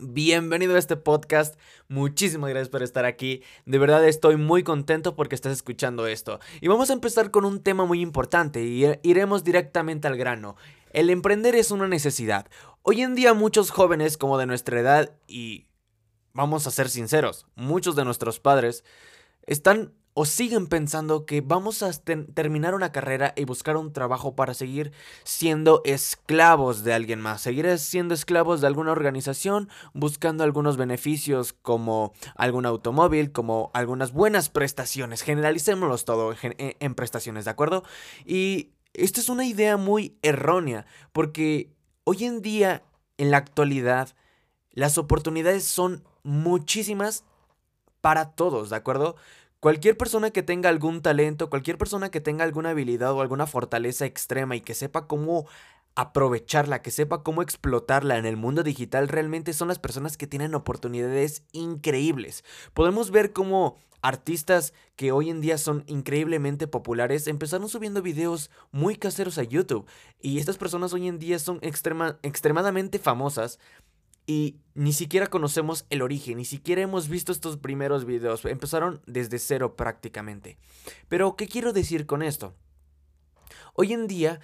Bienvenido a este podcast, muchísimas gracias por estar aquí, de verdad estoy muy contento porque estás escuchando esto. Y vamos a empezar con un tema muy importante y iremos directamente al grano. El emprender es una necesidad. Hoy en día muchos jóvenes como de nuestra edad y vamos a ser sinceros, muchos de nuestros padres están o siguen pensando que vamos a terminar una carrera y buscar un trabajo para seguir siendo esclavos de alguien más, seguir siendo esclavos de alguna organización, buscando algunos beneficios como algún automóvil, como algunas buenas prestaciones, generalicémoslos todo en, en prestaciones, ¿de acuerdo? Y esta es una idea muy errónea, porque hoy en día, en la actualidad, las oportunidades son muchísimas para todos, ¿de acuerdo? Cualquier persona que tenga algún talento, cualquier persona que tenga alguna habilidad o alguna fortaleza extrema y que sepa cómo aprovecharla, que sepa cómo explotarla en el mundo digital, realmente son las personas que tienen oportunidades increíbles. Podemos ver cómo artistas que hoy en día son increíblemente populares empezaron subiendo videos muy caseros a YouTube y estas personas hoy en día son extremadamente famosas y ni siquiera conocemos el origen, ni siquiera hemos visto estos primeros videos, empezaron desde cero prácticamente. Pero, ¿qué quiero decir con esto? Hoy en día,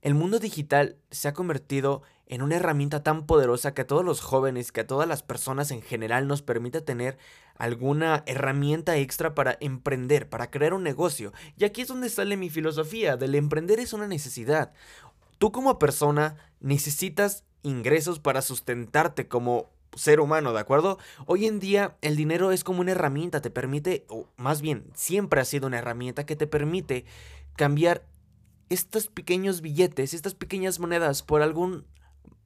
el mundo digital se ha convertido en una herramienta tan poderosa que a todos los jóvenes, que a todas las personas en general nos permite tener alguna herramienta extra para emprender, para crear un negocio. Y aquí es donde sale mi filosofía, del emprender es una necesidad. Tú como persona necesitas ingresos para sustentarte como ser humano, ¿de acuerdo? Hoy en día el dinero es como una herramienta, te permite, o más bien, siempre ha sido una herramienta que te permite cambiar estos pequeños billetes, estas pequeñas monedas por algún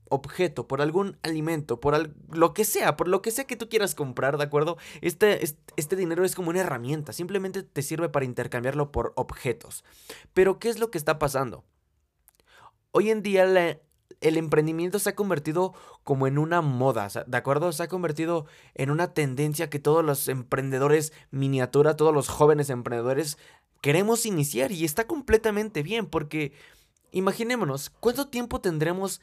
objeto, por algún alimento, por lo que sea, por lo que sea que tú quieras comprar, ¿de acuerdo? Este, este, este, dinero es como una herramienta, simplemente te sirve para intercambiarlo por objetos. Pero, ¿qué es lo que está pasando? Hoy en día la, el emprendimiento se ha convertido como en una moda, ¿de acuerdo? Se ha convertido en una tendencia que todos los emprendedores miniatura, todos los jóvenes emprendedores queremos iniciar y está completamente bien porque imaginémonos, ¿cuánto tiempo tendremos?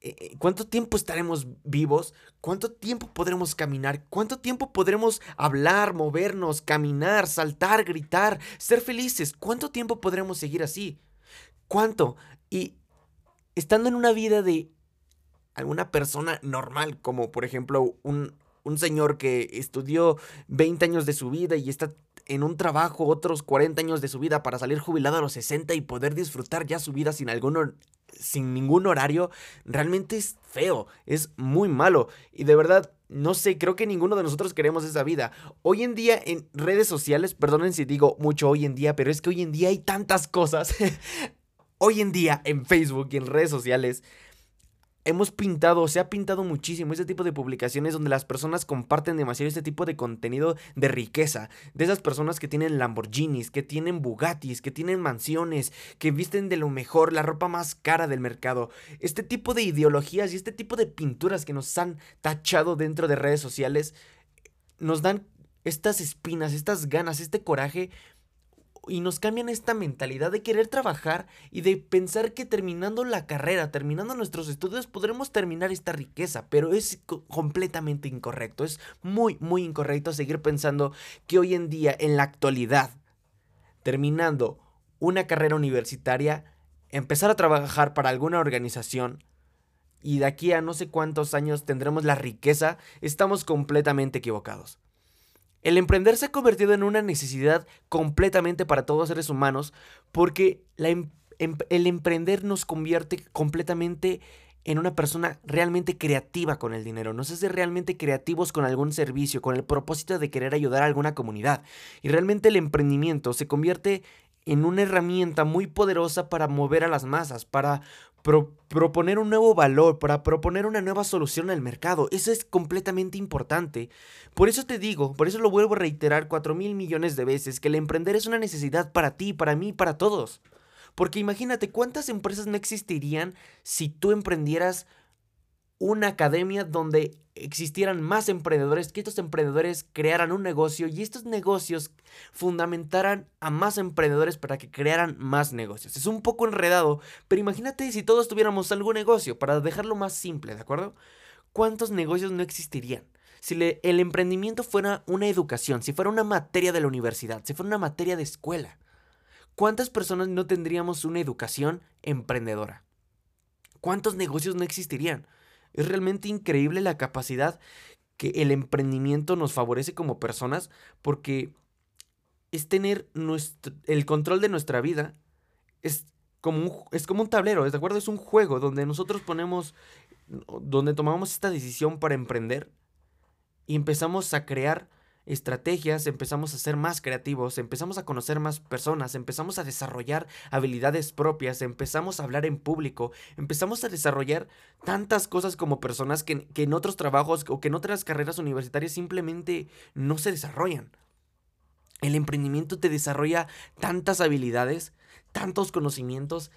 Eh, eh, ¿Cuánto tiempo estaremos vivos? ¿Cuánto tiempo podremos caminar? ¿Cuánto tiempo podremos hablar, movernos, caminar, saltar, gritar, ser felices? ¿Cuánto tiempo podremos seguir así? ¿Cuánto? Y estando en una vida de alguna persona normal, como por ejemplo un, un señor que estudió 20 años de su vida y está en un trabajo otros 40 años de su vida para salir jubilado a los 60 y poder disfrutar ya su vida sin algún sin ningún horario, realmente es feo, es muy malo y de verdad no sé, creo que ninguno de nosotros queremos esa vida. Hoy en día en redes sociales, perdonen si digo mucho hoy en día, pero es que hoy en día hay tantas cosas. hoy en día en Facebook y en redes sociales hemos pintado, se ha pintado muchísimo este tipo de publicaciones donde las personas comparten demasiado este tipo de contenido de riqueza, de esas personas que tienen Lamborghinis, que tienen Bugattis, que tienen mansiones, que visten de lo mejor, la ropa más cara del mercado. Este tipo de ideologías y este tipo de pinturas que nos han tachado dentro de redes sociales nos dan estas espinas, estas ganas, este coraje y nos cambian esta mentalidad de querer trabajar y de pensar que terminando la carrera, terminando nuestros estudios, podremos terminar esta riqueza, pero es completamente incorrecto, es muy, muy incorrecto seguir pensando que hoy en día, en la actualidad, terminando una carrera universitaria, empezar a trabajar para alguna organización, y de aquí a no sé cuántos años tendremos la riqueza, estamos completamente equivocados. El emprender se ha convertido en una necesidad completamente para todos los seres humanos porque em, el emprender nos convierte completamente en una persona realmente creativa con el dinero. Nos hace realmente creativos con algún servicio, con el propósito de querer ayudar a alguna comunidad. Y realmente el emprendimiento se convierte en una herramienta muy poderosa para mover a las masas, para proponer un nuevo valor, para proponer una nueva solución al mercado. Eso es completamente importante. Por eso te digo, por eso lo vuelvo a reiterar cuatro mil millones de veces, que el emprender es una necesidad para ti, para mí, para todos. Porque imagínate cuántas empresas no existirían si tú emprendieras una academia donde existieran más emprendedores, que estos emprendedores crearan un negocio y estos negocios fundamentaran a más emprendedores para que crearan más negocios. Es un poco enredado, pero imagínate si todos tuviéramos algún negocio, para dejarlo más simple, ¿de acuerdo? ¿cuántos negocios no existirían? Si el emprendimiento fuera una educación, si fuera una materia de la universidad, si fuera una materia de escuela, ¿cuántas personas no tendríamos una educación emprendedora? ¿Cuántos negocios no existirían? Es realmente increíble la capacidad que el emprendimiento nos favorece como personas porque es tener nuestro, el control de nuestra vida. Es como, un, es como un tablero, ¿de acuerdo? Es un juego donde nosotros ponemos, donde tomamos esta decisión para emprender y empezamos a crear estrategias, empezamos a ser más creativos, empezamos a conocer más personas, empezamos a desarrollar habilidades propias, empezamos a hablar en público, empezamos a desarrollar tantas cosas como personas que, que en otros trabajos o que en otras carreras universitarias simplemente no se desarrollan. El emprendimiento te desarrolla tantas habilidades, tantos conocimientos,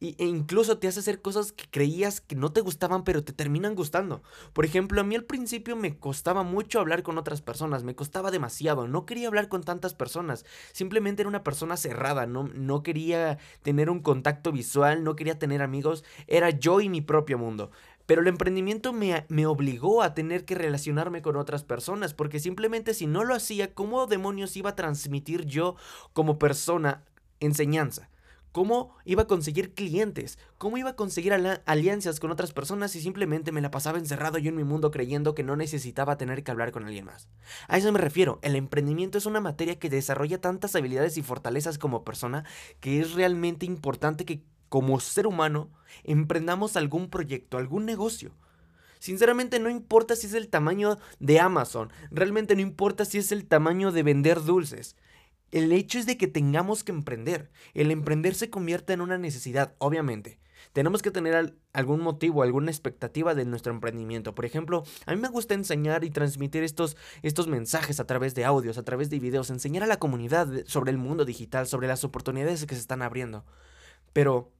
e incluso te hace hacer cosas que creías que no te gustaban, pero te terminan gustando. Por ejemplo, a mí al principio me costaba mucho hablar con otras personas, me costaba demasiado, no quería hablar con tantas personas, simplemente era una persona cerrada, no, no quería tener un contacto visual, no quería tener amigos, era yo y mi propio mundo. Pero el emprendimiento me, me, obligó a tener que relacionarme con otras personas, porque simplemente si no lo hacía, ¿cómo demonios iba a transmitir yo como persona enseñanza? ¿Cómo iba a conseguir clientes? ¿Cómo iba a conseguir alianzas con otras personas si simplemente me la pasaba encerrado yo en mi mundo creyendo que no necesitaba tener que hablar con alguien más? A eso me refiero, el emprendimiento es una materia que desarrolla tantas habilidades y fortalezas como persona que es realmente importante que como ser humano, emprendamos algún proyecto, algún negocio. Sinceramente no importa si es el tamaño de Amazon, realmente no importa si es el tamaño de vender dulces. El hecho es de que tengamos que emprender. El emprender se convierte en una necesidad, obviamente. Tenemos que tener algún motivo, alguna expectativa de nuestro emprendimiento. Por ejemplo, a mí me gusta enseñar y transmitir estos, estos mensajes a través de audios, a través de videos, enseñar a la comunidad sobre el mundo digital, sobre las oportunidades que se están abriendo. Pero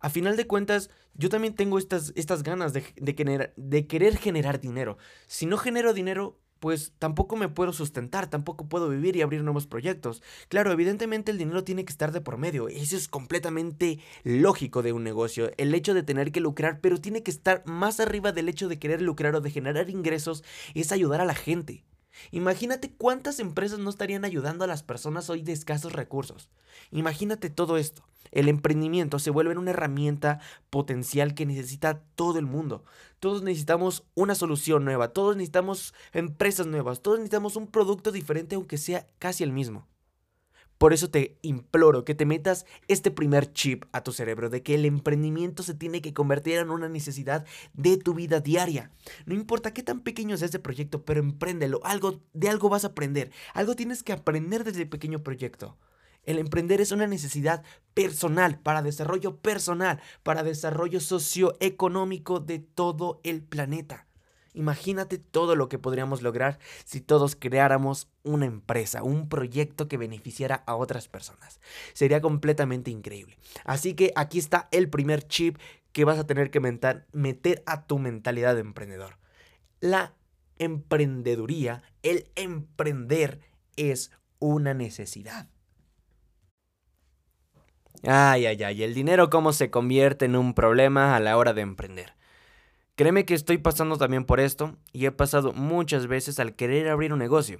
a final de cuentas, yo también tengo estas, estas ganas de, de, de querer generar dinero. Si no genero dinero, pues tampoco me puedo sustentar, tampoco puedo vivir y abrir nuevos proyectos. Claro, evidentemente el dinero tiene que estar de por medio, eso es completamente lógico de un negocio, el hecho de tener que lucrar, pero tiene que estar más arriba del hecho de querer lucrar o de generar ingresos, es ayudar a la gente. Imagínate cuántas empresas no estarían ayudando a las personas hoy de escasos recursos. Imagínate todo esto. El emprendimiento se vuelve una herramienta potencial que necesita todo el mundo. Todos necesitamos una solución nueva, todos necesitamos empresas nuevas, todos necesitamos un producto diferente aunque sea casi el mismo. Por eso te imploro que te metas este primer chip a tu cerebro de que el emprendimiento se tiene que convertir en una necesidad de tu vida diaria. No importa qué tan pequeño sea ese proyecto, pero empréndelo. Algo, de algo vas a aprender. Algo tienes que aprender desde el pequeño proyecto. El emprender es una necesidad personal, para desarrollo personal, para desarrollo socioeconómico de todo el planeta. Imagínate todo lo que podríamos lograr si todos creáramos una empresa, un proyecto que beneficiara a otras personas. Sería completamente increíble. Así que aquí está el primer chip que vas a tener que meter a tu mentalidad de emprendedor. La emprendeduría, el emprender es una necesidad. Ay, ay, ay, el dinero cómo se convierte en un problema a la hora de emprender. Créeme que estoy pasando también por esto y he pasado muchas veces al querer abrir un negocio.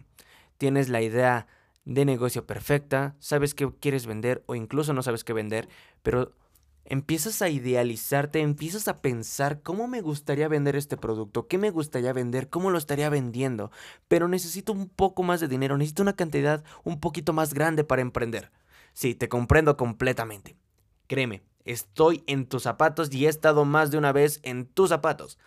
Tienes la idea de negocio perfecta, sabes qué quieres vender o incluso no sabes qué vender, pero empiezas a idealizarte, empiezas a pensar cómo me gustaría vender este producto, qué me gustaría vender, cómo lo estaría vendiendo, pero necesito un poco más de dinero, necesito una cantidad un poquito más grande para emprender. Sí, te comprendo completamente. Créeme, Estoy en tus zapatos y he estado más de una vez en tus zapatos.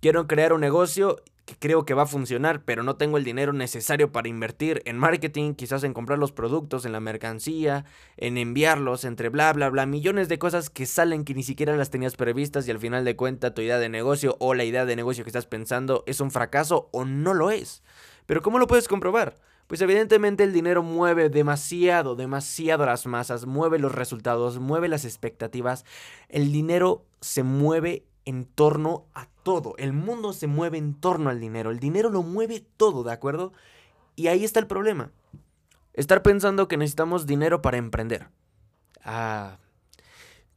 Quiero crear un negocio que creo que va a funcionar, pero no tengo el dinero necesario para invertir en marketing, quizás en comprar los productos, en la mercancía, en enviarlos, entre bla, bla, bla, millones de cosas que salen que ni siquiera las tenías previstas y al final de cuenta tu idea de negocio o la idea de negocio que estás pensando es un fracaso o no lo es. Pero ¿cómo lo puedes comprobar? Pues evidentemente el dinero mueve demasiado, demasiado las masas, mueve los resultados, mueve las expectativas. El dinero se mueve en torno a todo. El mundo se mueve en torno al dinero. El dinero lo mueve todo, ¿de acuerdo? Y ahí está el problema. Estar pensando que necesitamos dinero para emprender. Ah,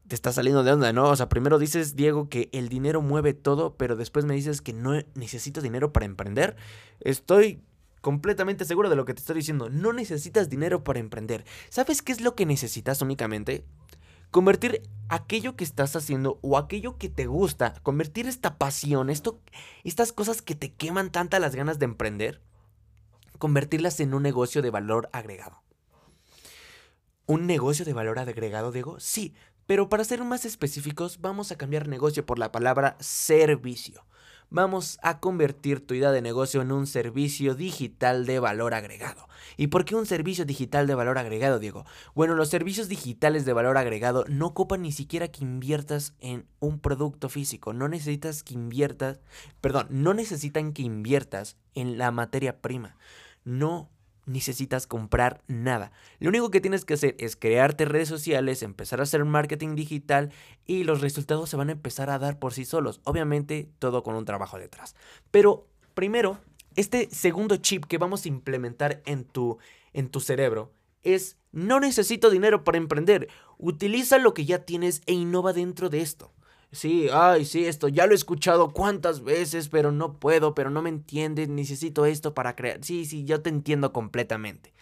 te está saliendo de onda, ¿no? O sea, primero dices, Diego, que el dinero mueve todo, pero después me dices que no necesito dinero para emprender. Estoy completamente seguro de lo que te estoy diciendo. No necesitas dinero para emprender. ¿Sabes qué es lo que necesitas únicamente? Convertir aquello que estás haciendo o aquello que te gusta, convertir esta pasión, esto, estas cosas que te queman tanta las ganas de emprender, convertirlas en un negocio de valor agregado. ¿Un negocio de valor agregado, Diego? Sí, pero para ser más específicos, vamos a cambiar negocio por la palabra servicio. Vamos a convertir tu idea de negocio en un servicio digital de valor agregado. ¿Y por qué un servicio digital de valor agregado, Diego? Bueno, los servicios digitales de valor agregado no ocupan ni siquiera que inviertas en un producto físico. No necesitas que inviertas, perdón, no necesitan que inviertas en la materia prima. No necesitas comprar nada. Lo único que tienes que hacer es crearte redes sociales, empezar a hacer marketing digital y los resultados se van a empezar a dar por sí solos. Obviamente todo con un trabajo detrás. Pero primero, este segundo chip que vamos a implementar en tu, en tu cerebro es no necesito dinero para emprender. Utiliza lo que ya tienes e innova dentro de esto. Sí, ay, sí, esto ya lo he escuchado cuántas veces, pero no puedo, pero no me entiendes, necesito esto para crear. Sí, sí, yo te entiendo completamente.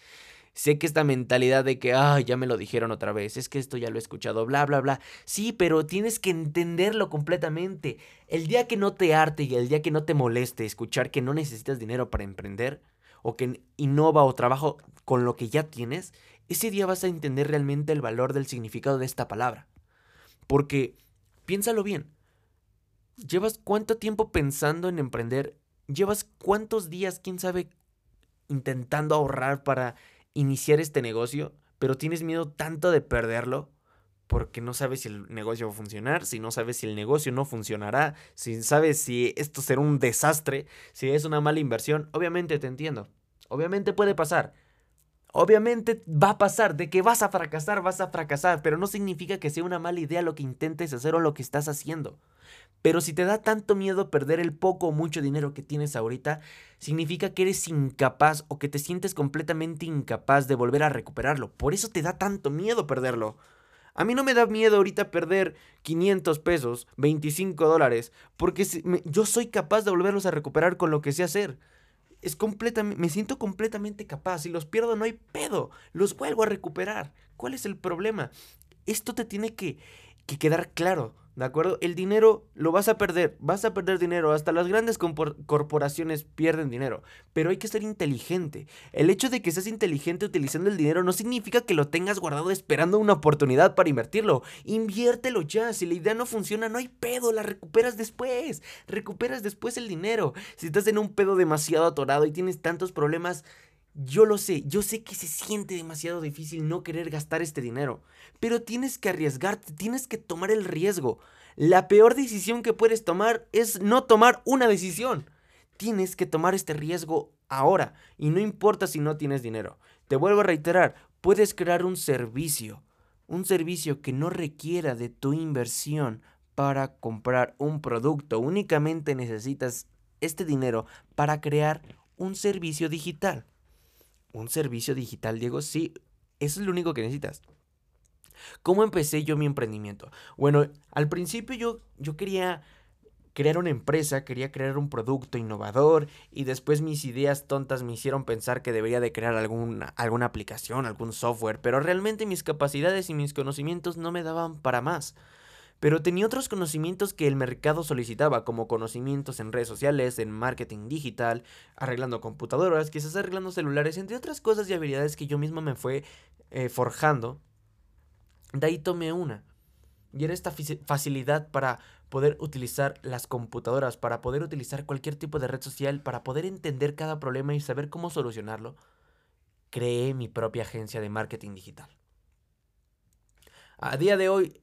Sé que esta mentalidad de que, ay, ya me lo dijeron otra vez, es que esto ya lo he escuchado, bla, bla, bla. Sí, pero tienes que entenderlo completamente. El día que no te arte y el día que no te moleste escuchar que no necesitas dinero para emprender, o que innova o trabajo con lo que ya tienes, ese día vas a entender realmente el valor del significado de esta palabra. Porque Piénsalo bien. ¿Llevas cuánto tiempo pensando en emprender? ¿Llevas cuántos días, quién sabe, intentando ahorrar para iniciar este negocio? Pero tienes miedo tanto de perderlo porque no sabes si el negocio va a funcionar, si no sabes si el negocio no funcionará, si sabes si esto será un desastre, si es una mala inversión. Obviamente te entiendo. Obviamente puede pasar. Obviamente va a pasar, de que vas a fracasar, vas a fracasar, pero no significa que sea una mala idea lo que intentes hacer o lo que estás haciendo. Pero si te da tanto miedo perder el poco o mucho dinero que tienes ahorita, significa que eres incapaz o que te sientes completamente incapaz de volver a recuperarlo. Por eso te da tanto miedo perderlo. A mí no me da miedo ahorita perder 500 pesos, 25 dólares, porque yo soy capaz de volverlos a recuperar con lo que sé hacer es completamente, me siento completamente capaz. Si los pierdo no hay pedo, los vuelvo a recuperar. ¿Cuál es el problema? Esto te tiene que, que quedar claro. ¿De acuerdo? El dinero lo vas a perder, vas a perder dinero, hasta las grandes corporaciones pierden dinero, pero hay que ser inteligente. El hecho de que seas inteligente utilizando el dinero no significa que lo tengas guardado esperando una oportunidad para invertirlo. Inviértelo ya, si la idea no funciona no hay pedo, la recuperas después, recuperas después el dinero. Si estás en un pedo demasiado atorado y tienes tantos problemas, yo lo sé, yo sé que se siente demasiado difícil no querer gastar este dinero, pero tienes que arriesgarte, tienes que tomar el riesgo. La peor decisión que puedes tomar es no tomar una decisión. Tienes que tomar este riesgo ahora y no importa si no tienes dinero. Te vuelvo a reiterar, puedes crear un servicio, un servicio que no requiera de tu inversión para comprar un producto. Únicamente necesitas este dinero para crear un servicio digital un servicio digital, Diego, sí, eso es lo único que necesitas. ¿Cómo empecé yo mi emprendimiento? Bueno, al principio yo, yo quería crear una empresa, quería crear un producto innovador y después mis ideas tontas me hicieron pensar que debería de crear alguna, alguna aplicación, algún software, pero realmente mis capacidades y mis conocimientos no me daban para más pero tenía otros conocimientos que el mercado solicitaba, como conocimientos en redes sociales, en marketing digital, arreglando computadoras, quizás arreglando celulares, entre otras cosas y habilidades que yo mismo me fue eh, forjando. De ahí tomé una. Y era esta facilidad para poder utilizar las computadoras, para poder utilizar cualquier tipo de red social, para poder entender cada problema y saber cómo solucionarlo. Creé mi propia agencia de marketing digital. A día de hoy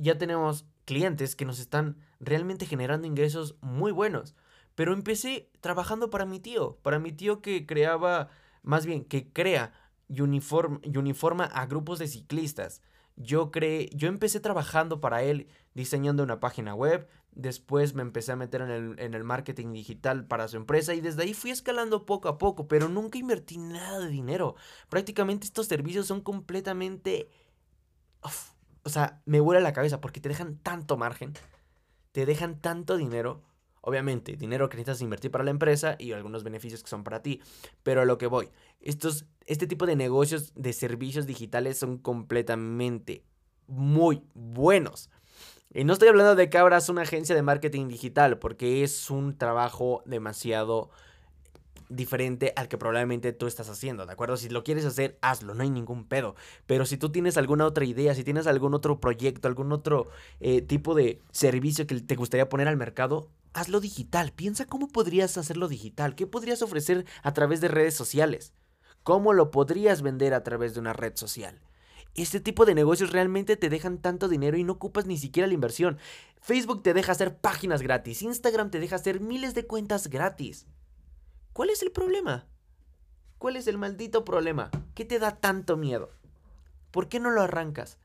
ya tenemos clientes que nos están realmente generando ingresos muy buenos. Pero empecé trabajando para mi tío, para mi tío que creaba, más bien, que crea y, uniforma a grupos de ciclistas. Yo, creé, yo empecé trabajando para él diseñando una página web, después me empecé a meter en el, en el, marketing digital para su empresa y desde ahí fui escalando poco a poco, pero nunca invertí nada de dinero. Prácticamente estos servicios son completamente o sea, me vuela la cabeza porque te dejan tanto margen, te dejan tanto dinero. Obviamente, dinero que necesitas invertir para la empresa y algunos beneficios que son para ti. Pero a lo que voy, estos, este tipo de negocios de servicios digitales son completamente muy buenos. Y no estoy hablando de que abras una agencia de marketing digital, porque es un trabajo demasiado diferente al que probablemente tú estás haciendo, ¿de acuerdo? Si lo quieres hacer, hazlo, no hay ningún pedo. Pero si tú tienes alguna otra idea, si tienes algún otro proyecto, algún otro eh, tipo de servicio que te gustaría poner al mercado, hazlo digital. Piensa cómo podrías hacerlo digital, qué podrías ofrecer a través de redes sociales, cómo lo podrías vender a través de una red social. Este tipo de negocios realmente te dejan tanto dinero y no ocupas ni siquiera la inversión. Facebook te deja hacer páginas gratis, Instagram te deja hacer miles de cuentas gratis. ¿Cuál es el problema? ¿Cuál es el maldito problema? ¿Qué te da tanto miedo? ¿Por qué no lo arrancas?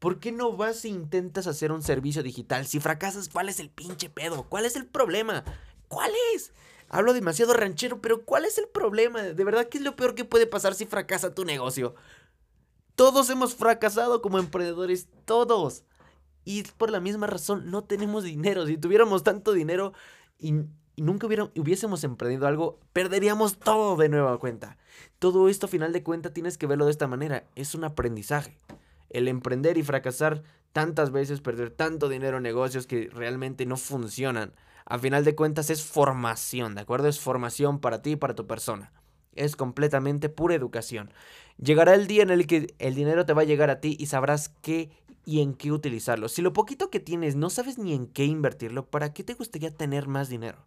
¿Por qué no vas e intentas hacer un servicio digital? Si fracasas, ¿cuál es el pinche pedo? ¿Cuál es el problema? ¿Cuál es? Hablo demasiado ranchero, pero ¿cuál es el problema? De verdad, ¿qué es lo peor que puede pasar si fracasa tu negocio? Todos hemos fracasado como emprendedores, todos. Y por la misma razón no tenemos dinero. Si tuviéramos tanto dinero y y nunca hubiésemos emprendido algo, perderíamos todo de nueva cuenta. Todo esto, a final de cuentas, tienes que verlo de esta manera. Es un aprendizaje. El emprender y fracasar tantas veces, perder tanto dinero en negocios que realmente no funcionan, a final de cuentas es formación, ¿de acuerdo? Es formación para ti y para tu persona. Es completamente pura educación. Llegará el día en el que el dinero te va a llegar a ti y sabrás qué y en qué utilizarlo. Si lo poquito que tienes no sabes ni en qué invertirlo, ¿para qué te gustaría tener más dinero?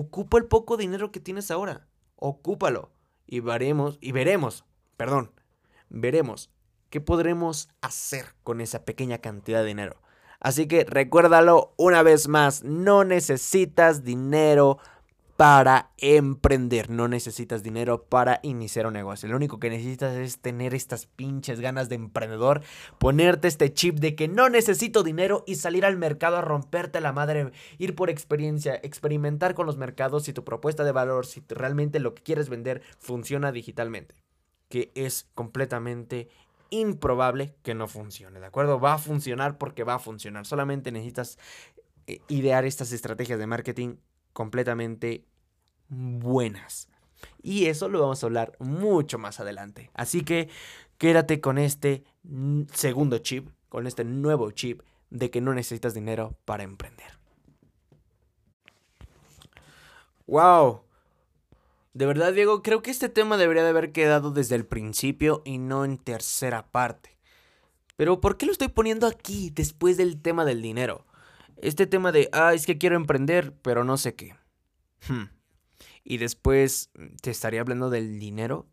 Ocupa el poco dinero que tienes ahora. Ocúpalo. Y veremos, y veremos, perdón, veremos qué podremos hacer con esa pequeña cantidad de dinero. Así que recuérdalo una vez más, no necesitas dinero para emprender. No necesitas dinero para iniciar un negocio. Lo único que necesitas es tener estas pinches ganas de emprendedor, ponerte este chip de que no necesito dinero y salir al mercado a romperte la madre, ir por experiencia, experimentar con los mercados si tu propuesta de valor, si realmente lo que quieres vender funciona digitalmente. Que es completamente improbable que no funcione, ¿de acuerdo? Va a funcionar porque va a funcionar. Solamente necesitas eh, idear estas estrategias de marketing completamente buenas. Y eso lo vamos a hablar mucho más adelante. Así que quédate con este segundo chip, con este nuevo chip de que no necesitas dinero para emprender. ¡Wow! De verdad, Diego, creo que este tema debería de haber quedado desde el principio y no en tercera parte. Pero ¿por qué lo estoy poniendo aquí después del tema del dinero? Este tema de, ah, es que quiero emprender, pero no sé qué. Hmm. Y después mm, te estaría hablando del dinero.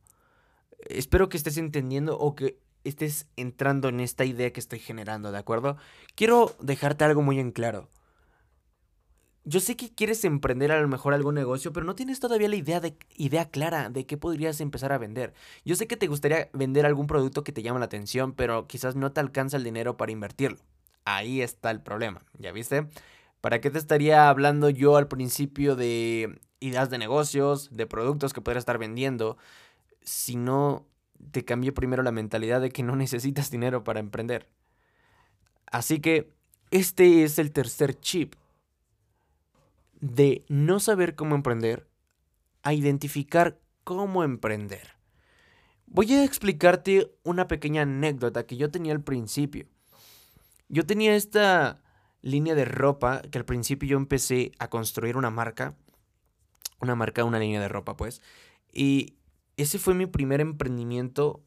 Espero que estés entendiendo o que estés entrando en esta idea que estoy generando, ¿de acuerdo? Quiero dejarte algo muy en claro. Yo sé que quieres emprender a lo mejor algún negocio, pero no tienes todavía la idea, de, idea clara de qué podrías empezar a vender. Yo sé que te gustaría vender algún producto que te llama la atención, pero quizás no te alcanza el dinero para invertirlo. Ahí está el problema, ¿ya viste? ¿Para qué te estaría hablando yo al principio de ideas de negocios, de productos que podrías estar vendiendo, si no te cambié primero la mentalidad de que no necesitas dinero para emprender? Así que este es el tercer chip de no saber cómo emprender a identificar cómo emprender. Voy a explicarte una pequeña anécdota que yo tenía al principio. Yo tenía esta línea de ropa que al principio yo empecé a construir una marca. Una marca, una línea de ropa, pues. Y ese fue mi primer emprendimiento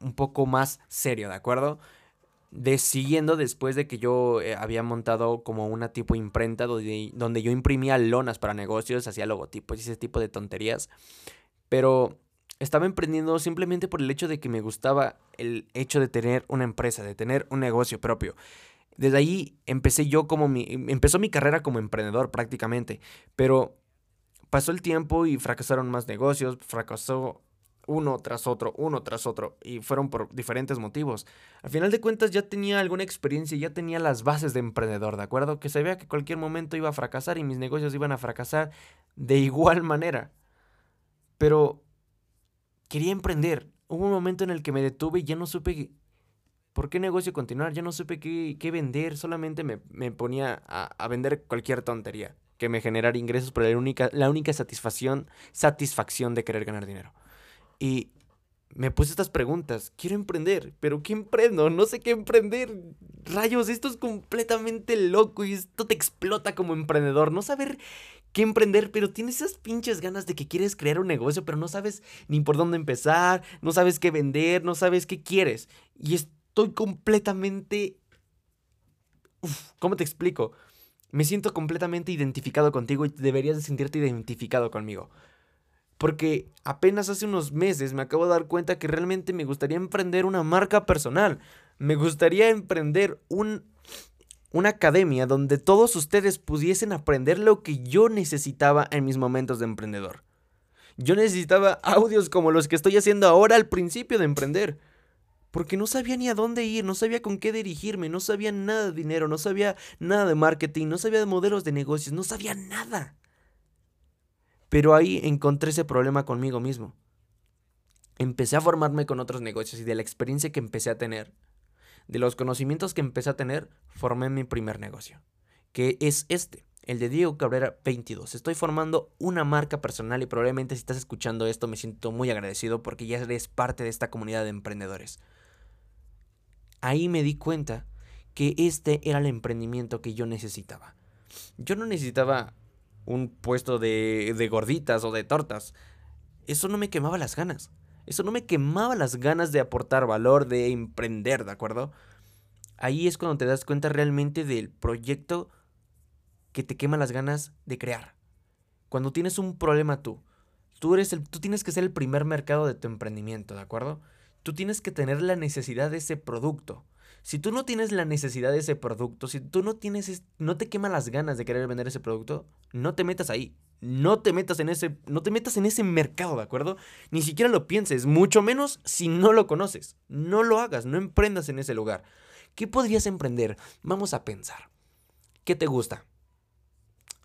un poco más serio, ¿de acuerdo? De siguiendo después de que yo eh, había montado como una tipo imprenta donde, donde yo imprimía lonas para negocios, hacía logotipos y ese tipo de tonterías. Pero estaba emprendiendo simplemente por el hecho de que me gustaba el hecho de tener una empresa, de tener un negocio propio. Desde ahí empecé yo como mi, empezó mi carrera como emprendedor prácticamente, pero pasó el tiempo y fracasaron más negocios, fracasó uno tras otro, uno tras otro, y fueron por diferentes motivos. Al final de cuentas ya tenía alguna experiencia, ya tenía las bases de emprendedor, ¿de acuerdo? Que sabía que cualquier momento iba a fracasar y mis negocios iban a fracasar de igual manera. Pero quería emprender. Hubo un momento en el que me detuve y ya no supe ¿por qué negocio continuar? Ya no supe qué, vender, solamente me, ponía a, a, vender cualquier tontería que me generara ingresos, pero la única, la única satisfacción, satisfacción de querer ganar dinero. Y me puse estas preguntas. Quiero emprender, pero ¿qué emprendo? No sé qué emprender. Rayos, esto es completamente loco y esto te explota como emprendedor. No saber qué emprender, pero tienes esas pinches ganas de que quieres crear un negocio, pero no sabes ni por dónde empezar, no sabes qué vender, no sabes qué quieres. Y estoy completamente... ¿Cómo te explico? Me siento completamente identificado contigo y deberías de sentirte identificado conmigo. Porque apenas hace unos meses me acabo de dar cuenta que realmente me gustaría emprender una marca personal. Me gustaría emprender un, una academia donde todos ustedes pudiesen aprender lo que yo necesitaba en mis momentos de emprendedor. Yo necesitaba audios como los que estoy haciendo ahora al principio de emprender. Porque no sabía ni a dónde ir, no sabía con qué dirigirme, no sabía nada de dinero, no sabía nada de marketing, no sabía de modelos de negocios, no sabía nada. Pero ahí encontré ese problema conmigo mismo. Empecé a formarme con otros negocios y de la experiencia que empecé a tener, de los conocimientos que empecé a tener, formé mi primer negocio, que es este, el de Diego Cabrera 22. Estoy formando una marca personal y probablemente si estás escuchando esto me siento muy agradecido porque ya eres parte de esta comunidad de emprendedores. Ahí me di cuenta que este era el emprendimiento que yo necesitaba. Yo no necesitaba un puesto de, de gorditas o de tortas. Eso no me quemaba las ganas. Eso no me quemaba las ganas de aportar valor, de emprender, ¿de acuerdo? Ahí es cuando te das cuenta realmente del proyecto que te quema las ganas de crear. Cuando tienes un problema tú, tú, eres el, tú tienes que ser el primer mercado de tu emprendimiento, ¿de acuerdo? Tú tienes que tener la necesidad de ese producto. Si tú no tienes la necesidad de ese producto, si tú no tienes, no te quema las ganas de querer vender ese producto, no te metas ahí. No te metas en ese, no te metas en ese mercado, ¿de acuerdo? Ni siquiera lo pienses, mucho menos si no lo conoces. No lo hagas, no emprendas en ese lugar. ¿Qué podrías emprender? Vamos a pensar. ¿Qué te gusta?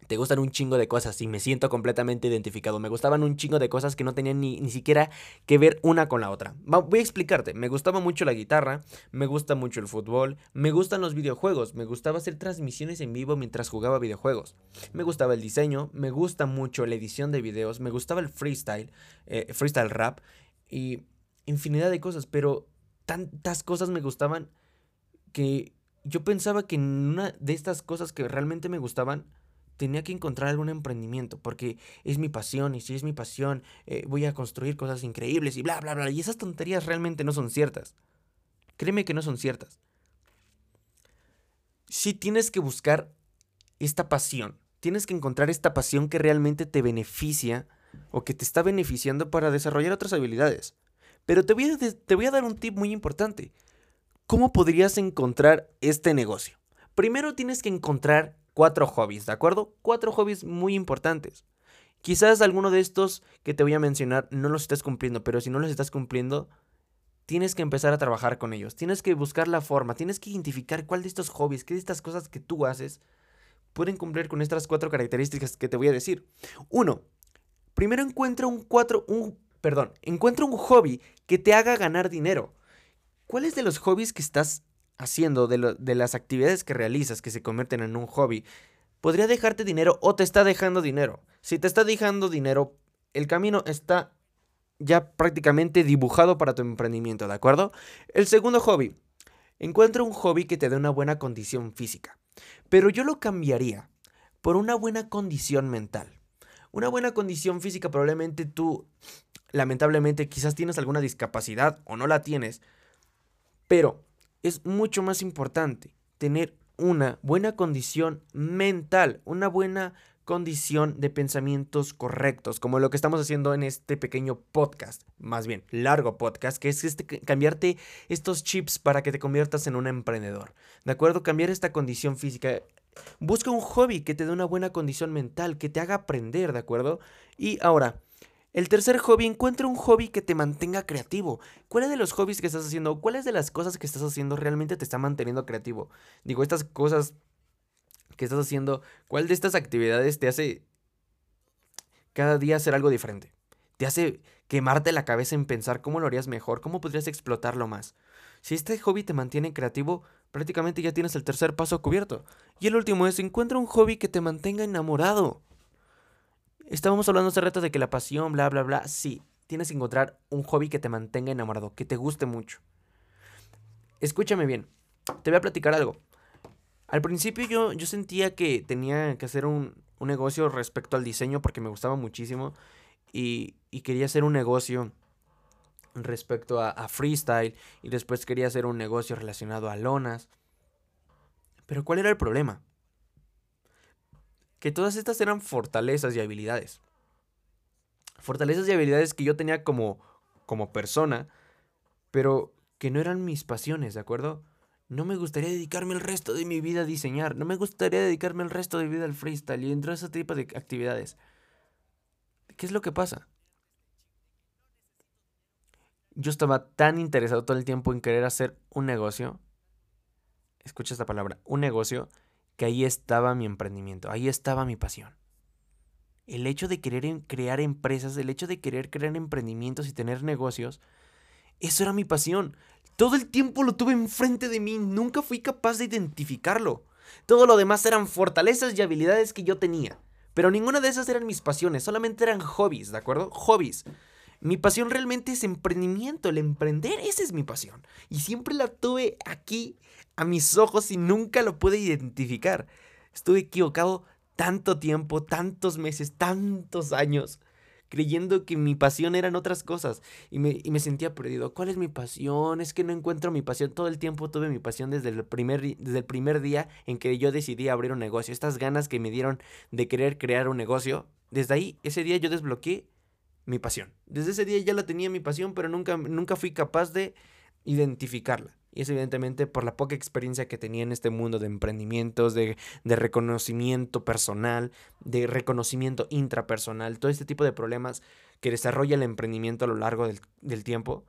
Te gustan un chingo de cosas y me siento completamente identificado. Me gustaban un chingo de cosas que no tenían ni, ni siquiera que ver una con la otra. voy a explicarte. Me gustaba mucho la guitarra, me gusta mucho el fútbol, me gustan los videojuegos, me gustaba hacer transmisiones en vivo mientras jugaba videojuegos. Me gustaba el diseño, me gusta mucho la edición de videos, me gustaba el freestyle, eh, freestyle rap y infinidad de cosas, pero tantas cosas me gustaban que yo pensaba que en una de estas cosas que realmente me gustaban, tenía que encontrar algún emprendimiento, porque es mi pasión, y si es mi pasión, eh, voy a construir cosas increíbles y bla, bla, bla. Y esas tonterías realmente no son ciertas. Créeme que no son ciertas. Si tienes que buscar esta pasión, tienes que encontrar esta pasión que realmente te beneficia o que te está beneficiando para desarrollar otras habilidades. Pero te voy a, te voy a dar un tip muy importante. ¿Cómo podrías encontrar este negocio? Primero tienes que encontrar cuatro hobbies, ¿de acuerdo? Cuatro hobbies muy importantes. Quizás alguno de estos que te voy a mencionar no los estés cumpliendo, pero si no los estás cumpliendo, tienes que empezar a trabajar con ellos. Tienes que buscar la forma, tienes que identificar cuál de estos hobbies, qué de estas cosas que tú haces pueden cumplir con estas cuatro características que te voy a decir. Uno, primero encuentra un cuatro, un, perdón, encuentra un hobby que te haga ganar dinero. ¿Cuáles de los hobbies que estás haciendo, de, las actividades que realizas que se convierten en un hobby, podría dejarte dinero o te está dejando dinero. Si te está dejando dinero, el camino está ya prácticamente dibujado para tu emprendimiento, ¿de acuerdo? El segundo hobby. Encuentra un hobby que te dé una buena condición física. Pero yo lo cambiaría por una buena condición mental. Una buena condición física probablemente tú, lamentablemente, quizás tienes alguna discapacidad o no la tienes. Pero es mucho más importante tener una buena condición mental, una buena condición de pensamientos correctos, como lo que estamos haciendo en este pequeño podcast, más bien largo podcast, que es este, cambiarte estos chips para que te conviertas en un emprendedor. ¿De acuerdo? Cambiar esta condición física. Busca un hobby que te dé una buena condición mental, que te haga aprender, ¿de acuerdo? Y ahora, el tercer hobby, encuentra un hobby que te mantenga creativo. ¿Cuáles de los hobbies que estás haciendo, cuáles de las cosas que estás haciendo realmente te está manteniendo creativo? Digo, estas cosas que estás haciendo, ¿cuál de estas actividades te hace cada día hacer algo diferente? Te hace quemarte la cabeza en pensar cómo lo harías mejor, cómo podrías explotarlo más. Si este hobby te mantiene creativo, prácticamente ya tienes el tercer paso cubierto. Y el último es, encuentra un hobby que te mantenga enamorado. Estábamos hablando hace rato de que la pasión, bla, bla, bla. Sí, tienes que encontrar un hobby que te mantenga enamorado, que te guste mucho. Escúchame bien, te voy a platicar algo. Al principio yo, yo sentía que tenía que hacer un, un negocio respecto al diseño porque me gustaba muchísimo y, y quería hacer un negocio respecto a, a, freestyle y después quería hacer un negocio relacionado a lonas. Pero ¿cuál era el problema? Que todas estas eran fortalezas y habilidades. Fortalezas y habilidades que yo tenía como, como persona, pero que no eran mis pasiones, ¿de acuerdo? No me gustaría dedicarme el resto de mi vida a diseñar, no me gustaría dedicarme el resto de mi vida al freestyle y entre ese tipo de actividades. ¿Qué es lo que pasa? Yo estaba tan interesado todo el tiempo en querer hacer un negocio, escucha esta palabra, un negocio, que ahí estaba mi emprendimiento, ahí estaba mi pasión. El hecho de querer crear empresas, el hecho de querer crear emprendimientos y tener negocios, eso era mi pasión. Todo el tiempo lo tuve enfrente de mí, nunca fui capaz de identificarlo. Todo lo demás eran fortalezas y habilidades que yo tenía. Pero ninguna de esas eran mis pasiones, solamente eran hobbies, ¿de acuerdo? Hobbies. Mi pasión realmente es emprendimiento, el emprender, esa es mi pasión. Y siempre la tuve aquí a mis ojos y nunca lo pude identificar. Estuve equivocado tanto tiempo, tantos meses, tantos años, creyendo que mi pasión eran otras cosas y me, y me, sentía perdido. ¿Cuál es mi pasión? Es que no encuentro mi pasión. Todo el tiempo tuve mi pasión desde el primer, desde el primer día en que yo decidí abrir un negocio. Estas ganas que me dieron de querer crear un negocio, desde ahí, ese día yo desbloqueé mi pasión. Desde ese día ya la tenía mi pasión, pero nunca, nunca fui capaz de identificarla. Y es evidentemente por la poca experiencia que tenía en este mundo de emprendimientos, de, de, reconocimiento personal, de reconocimiento intrapersonal, todo este tipo de problemas que desarrolla el emprendimiento a lo largo del, del tiempo,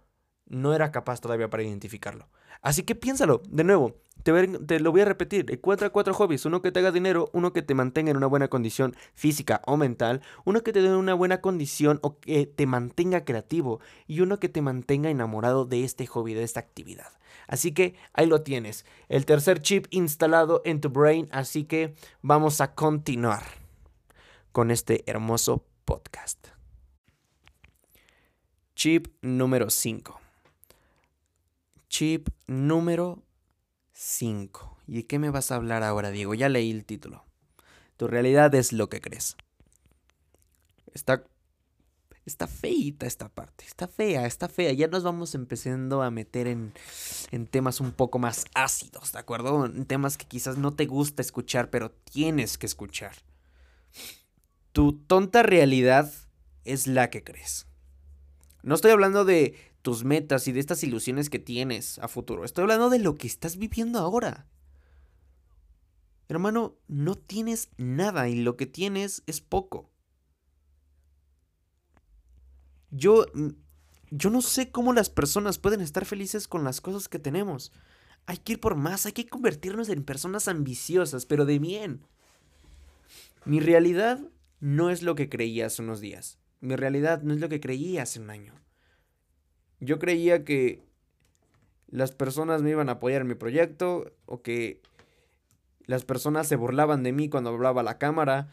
no era capaz todavía para identificarlo. Así que piénsalo, de nuevo, te, te, lo voy a repetir, encuentra cuatro hobbies, uno que te haga dinero, uno que te mantenga en una buena condición física o mental, uno que te dé una buena condición o que te mantenga creativo y uno que te mantenga enamorado de este hobby, de esta actividad. Así que ahí lo tienes, el tercer chip instalado en tu brain, así que vamos a continuar con este hermoso podcast. Chip número 5 Chip número 5. ¿Y qué me vas a hablar ahora, Diego? Ya leí el título. Tu realidad es lo que crees. Está, está feita esta parte. Está fea, está fea. Ya nos vamos empezando a meter en, en temas un poco más ácidos, ¿de acuerdo? En temas que quizás no te gusta escuchar, pero tienes que escuchar. Tu tonta realidad es la que crees. No estoy hablando de tus metas y de estas ilusiones que tienes a futuro. Estoy hablando de lo que estás viviendo ahora. Hermano, no tienes nada y lo que tienes es poco. Yo mm, yo no sé cómo las personas pueden estar felices con las cosas que tenemos. Hay que ir por más, hay que convertirnos en personas ambiciosas, pero de bien. Mi realidad no es lo que creí hace unos días. Mi realidad no es lo que creí hace un año. Yo creía que las personas me iban a apoyar en mi proyecto o que las personas se burlaban de mí cuando hablaba a la cámara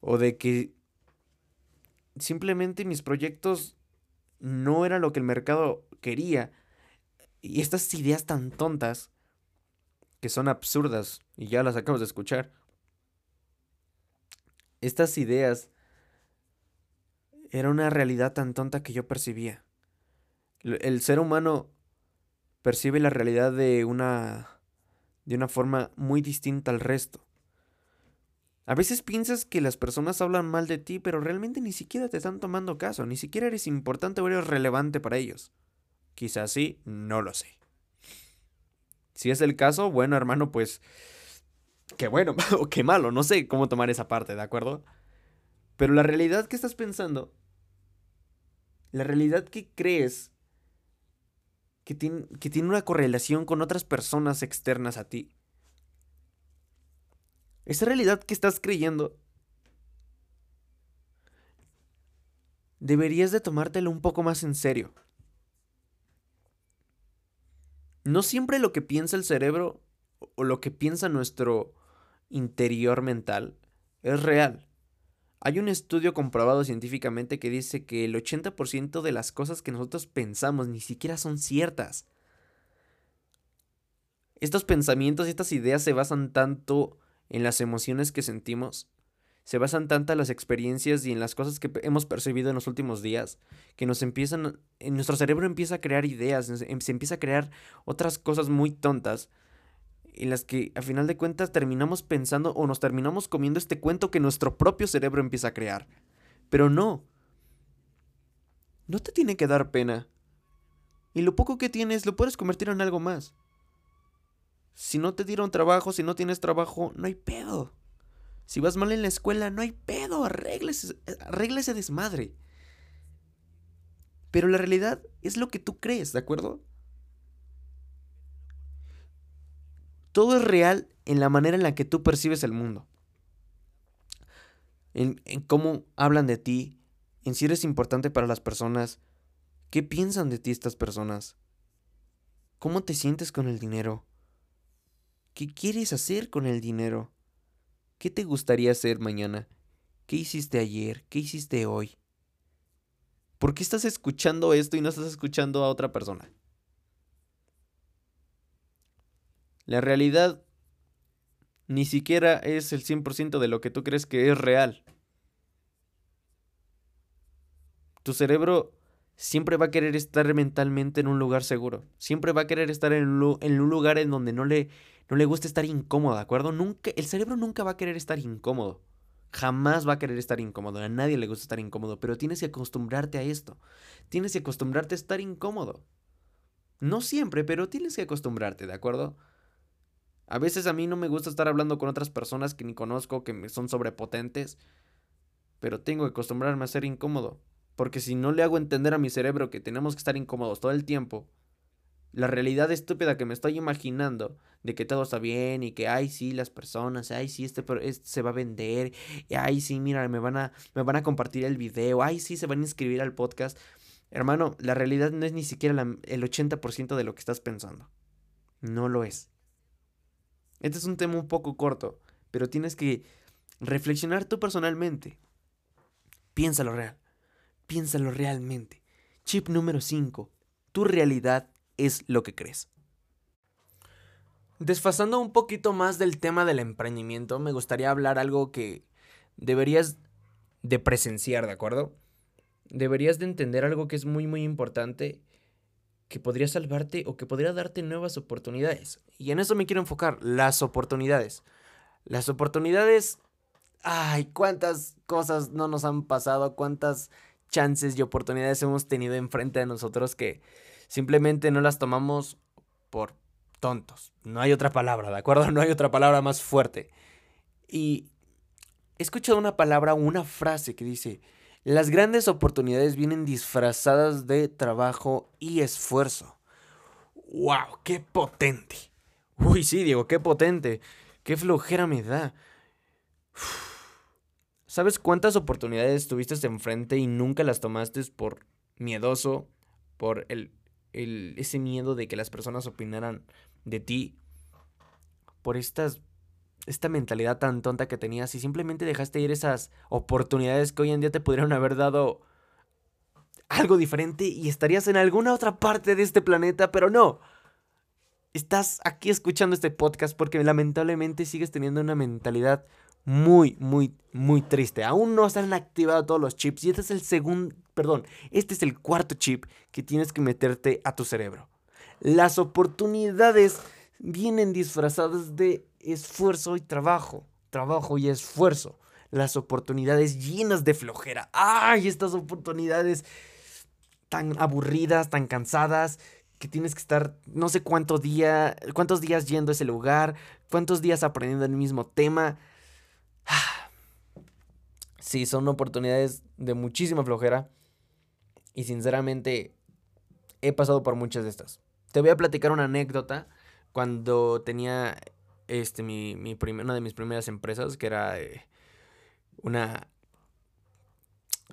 o de que simplemente mis proyectos no eran lo que el mercado quería. Y estas ideas tan tontas que son absurdas y ya las acabamos de escuchar. Estas ideas era una realidad tan tonta que yo percibía. El ser humano percibe la realidad de una de una forma muy distinta al resto. A veces piensas que las personas hablan mal de ti, pero realmente ni siquiera te están tomando caso, ni siquiera eres importante o eres relevante para ellos. Quizás sí, no lo sé. Si es el caso, bueno, hermano, pues qué bueno o qué malo, no sé cómo tomar esa parte, ¿de acuerdo? Pero la realidad que estás pensando, la realidad que crees que tiene, que tiene una correlación con otras personas externas a ti. Esa realidad que estás creyendo deberías de tomártelo un poco más en serio. no siempre lo que piensa el cerebro o lo que piensa nuestro interior mental es real. Hay un estudio comprobado científicamente que dice que el 80% de las cosas que nosotros pensamos ni siquiera son ciertas. Estos pensamientos y estas ideas se basan tanto en las emociones que sentimos, se basan tanto en las experiencias y en las cosas que hemos percibido en los últimos días, que nos empiezan, en nuestro cerebro empieza a crear ideas, se empieza a crear otras cosas muy tontas en las que a final de cuentas terminamos pensando o nos terminamos comiendo este cuento que nuestro propio cerebro empieza a crear. Pero no. No te tiene que dar pena. Y lo poco que tienes lo puedes convertir en algo más. Si no te dieron trabajo, si no tienes trabajo, no hay pedo. Si vas mal en la escuela, no hay pedo. Arréglese, arréglese desmadre. Pero la realidad es lo que tú crees, ¿de acuerdo? Todo es real en la manera en la que tú percibes el mundo. En, cómo hablan de ti, en si eres importante para las personas, qué piensan de ti estas personas, cómo te sientes con el dinero, qué quieres hacer con el dinero, qué te gustaría hacer mañana, qué hiciste ayer, qué hiciste hoy. ¿Por qué estás escuchando esto y no estás escuchando a otra persona? La realidad ni siquiera es el 100% de lo que tú crees que es real. Tu cerebro siempre va a querer estar mentalmente en un lugar seguro. Siempre va a querer estar en un, lugar en donde no le, no le guste estar incómodo, ¿de acuerdo? Nunca, el cerebro nunca va a querer estar incómodo. Jamás va a querer estar incómodo. A nadie le gusta estar incómodo. Pero tienes que acostumbrarte a esto. Tienes que acostumbrarte a estar incómodo. No siempre, pero tienes que acostumbrarte, ¿de acuerdo? A veces a mí no me gusta estar hablando con otras personas que ni conozco, que son sobrepotentes, pero tengo que acostumbrarme a ser incómodo, porque si no le hago entender a mi cerebro que tenemos que estar incómodos todo el tiempo, la realidad estúpida que me estoy imaginando de que todo está bien y que ay sí las personas, ay sí este, se va a vender, ay sí mira me van a me van a compartir el video, ay sí se van a inscribir al podcast. Hermano, la realidad no es ni siquiera el 80% de lo que estás pensando. No lo es. Este es un tema un poco corto, pero tienes que reflexionar tú personalmente. Piénsalo real. Piénsalo realmente. Chip número 5. Tu realidad es lo que crees. Desfasando un poquito más del tema del emprendimiento, me gustaría hablar algo que deberías de presenciar, ¿de acuerdo? Deberías de entender algo que es muy muy importante que podría salvarte o que podría darte nuevas oportunidades. Y en eso me quiero enfocar, las oportunidades. Las oportunidades, ay, cuántas cosas no nos han pasado, cuántas chances y oportunidades hemos tenido enfrente de nosotros que simplemente no las tomamos por tontos. No hay otra palabra, ¿de acuerdo? No hay otra palabra más fuerte. Y he escuchado una palabra, una frase que dice, las grandes oportunidades vienen disfrazadas de trabajo y esfuerzo. ¡Wow! ¡Qué potente! Uy, sí, Diego, qué potente. Qué flojera me da. ¿Sabes cuántas oportunidades tuviste enfrente y nunca las tomaste por miedoso, por el, el, ese miedo de que las personas opinaran de ti, por estas esta mentalidad tan tonta que tenías y simplemente dejaste ir esas oportunidades que hoy en día te pudieron haber dado algo diferente y estarías en alguna otra parte de este planeta, pero no. Estás aquí escuchando este podcast porque lamentablemente sigues teniendo una mentalidad muy, muy, muy triste. Aún no se han activado todos los chips y este es el segundo, perdón, este es el cuarto chip que tienes que meterte a tu cerebro. Las oportunidades vienen disfrazadas de esfuerzo y trabajo, trabajo y esfuerzo. Las oportunidades llenas de flojera. ¡Ay! Estas oportunidades tan aburridas, tan cansadas, que tienes que estar no sé cuánto día, cuántos días yendo a ese lugar, cuántos días aprendiendo el mismo tema. Sí, son oportunidades de muchísima flojera. Y sinceramente he pasado por muchas de estas. Te voy a platicar una anécdota cuando tenía este, mi, mi una de mis primeras empresas, que era eh, una,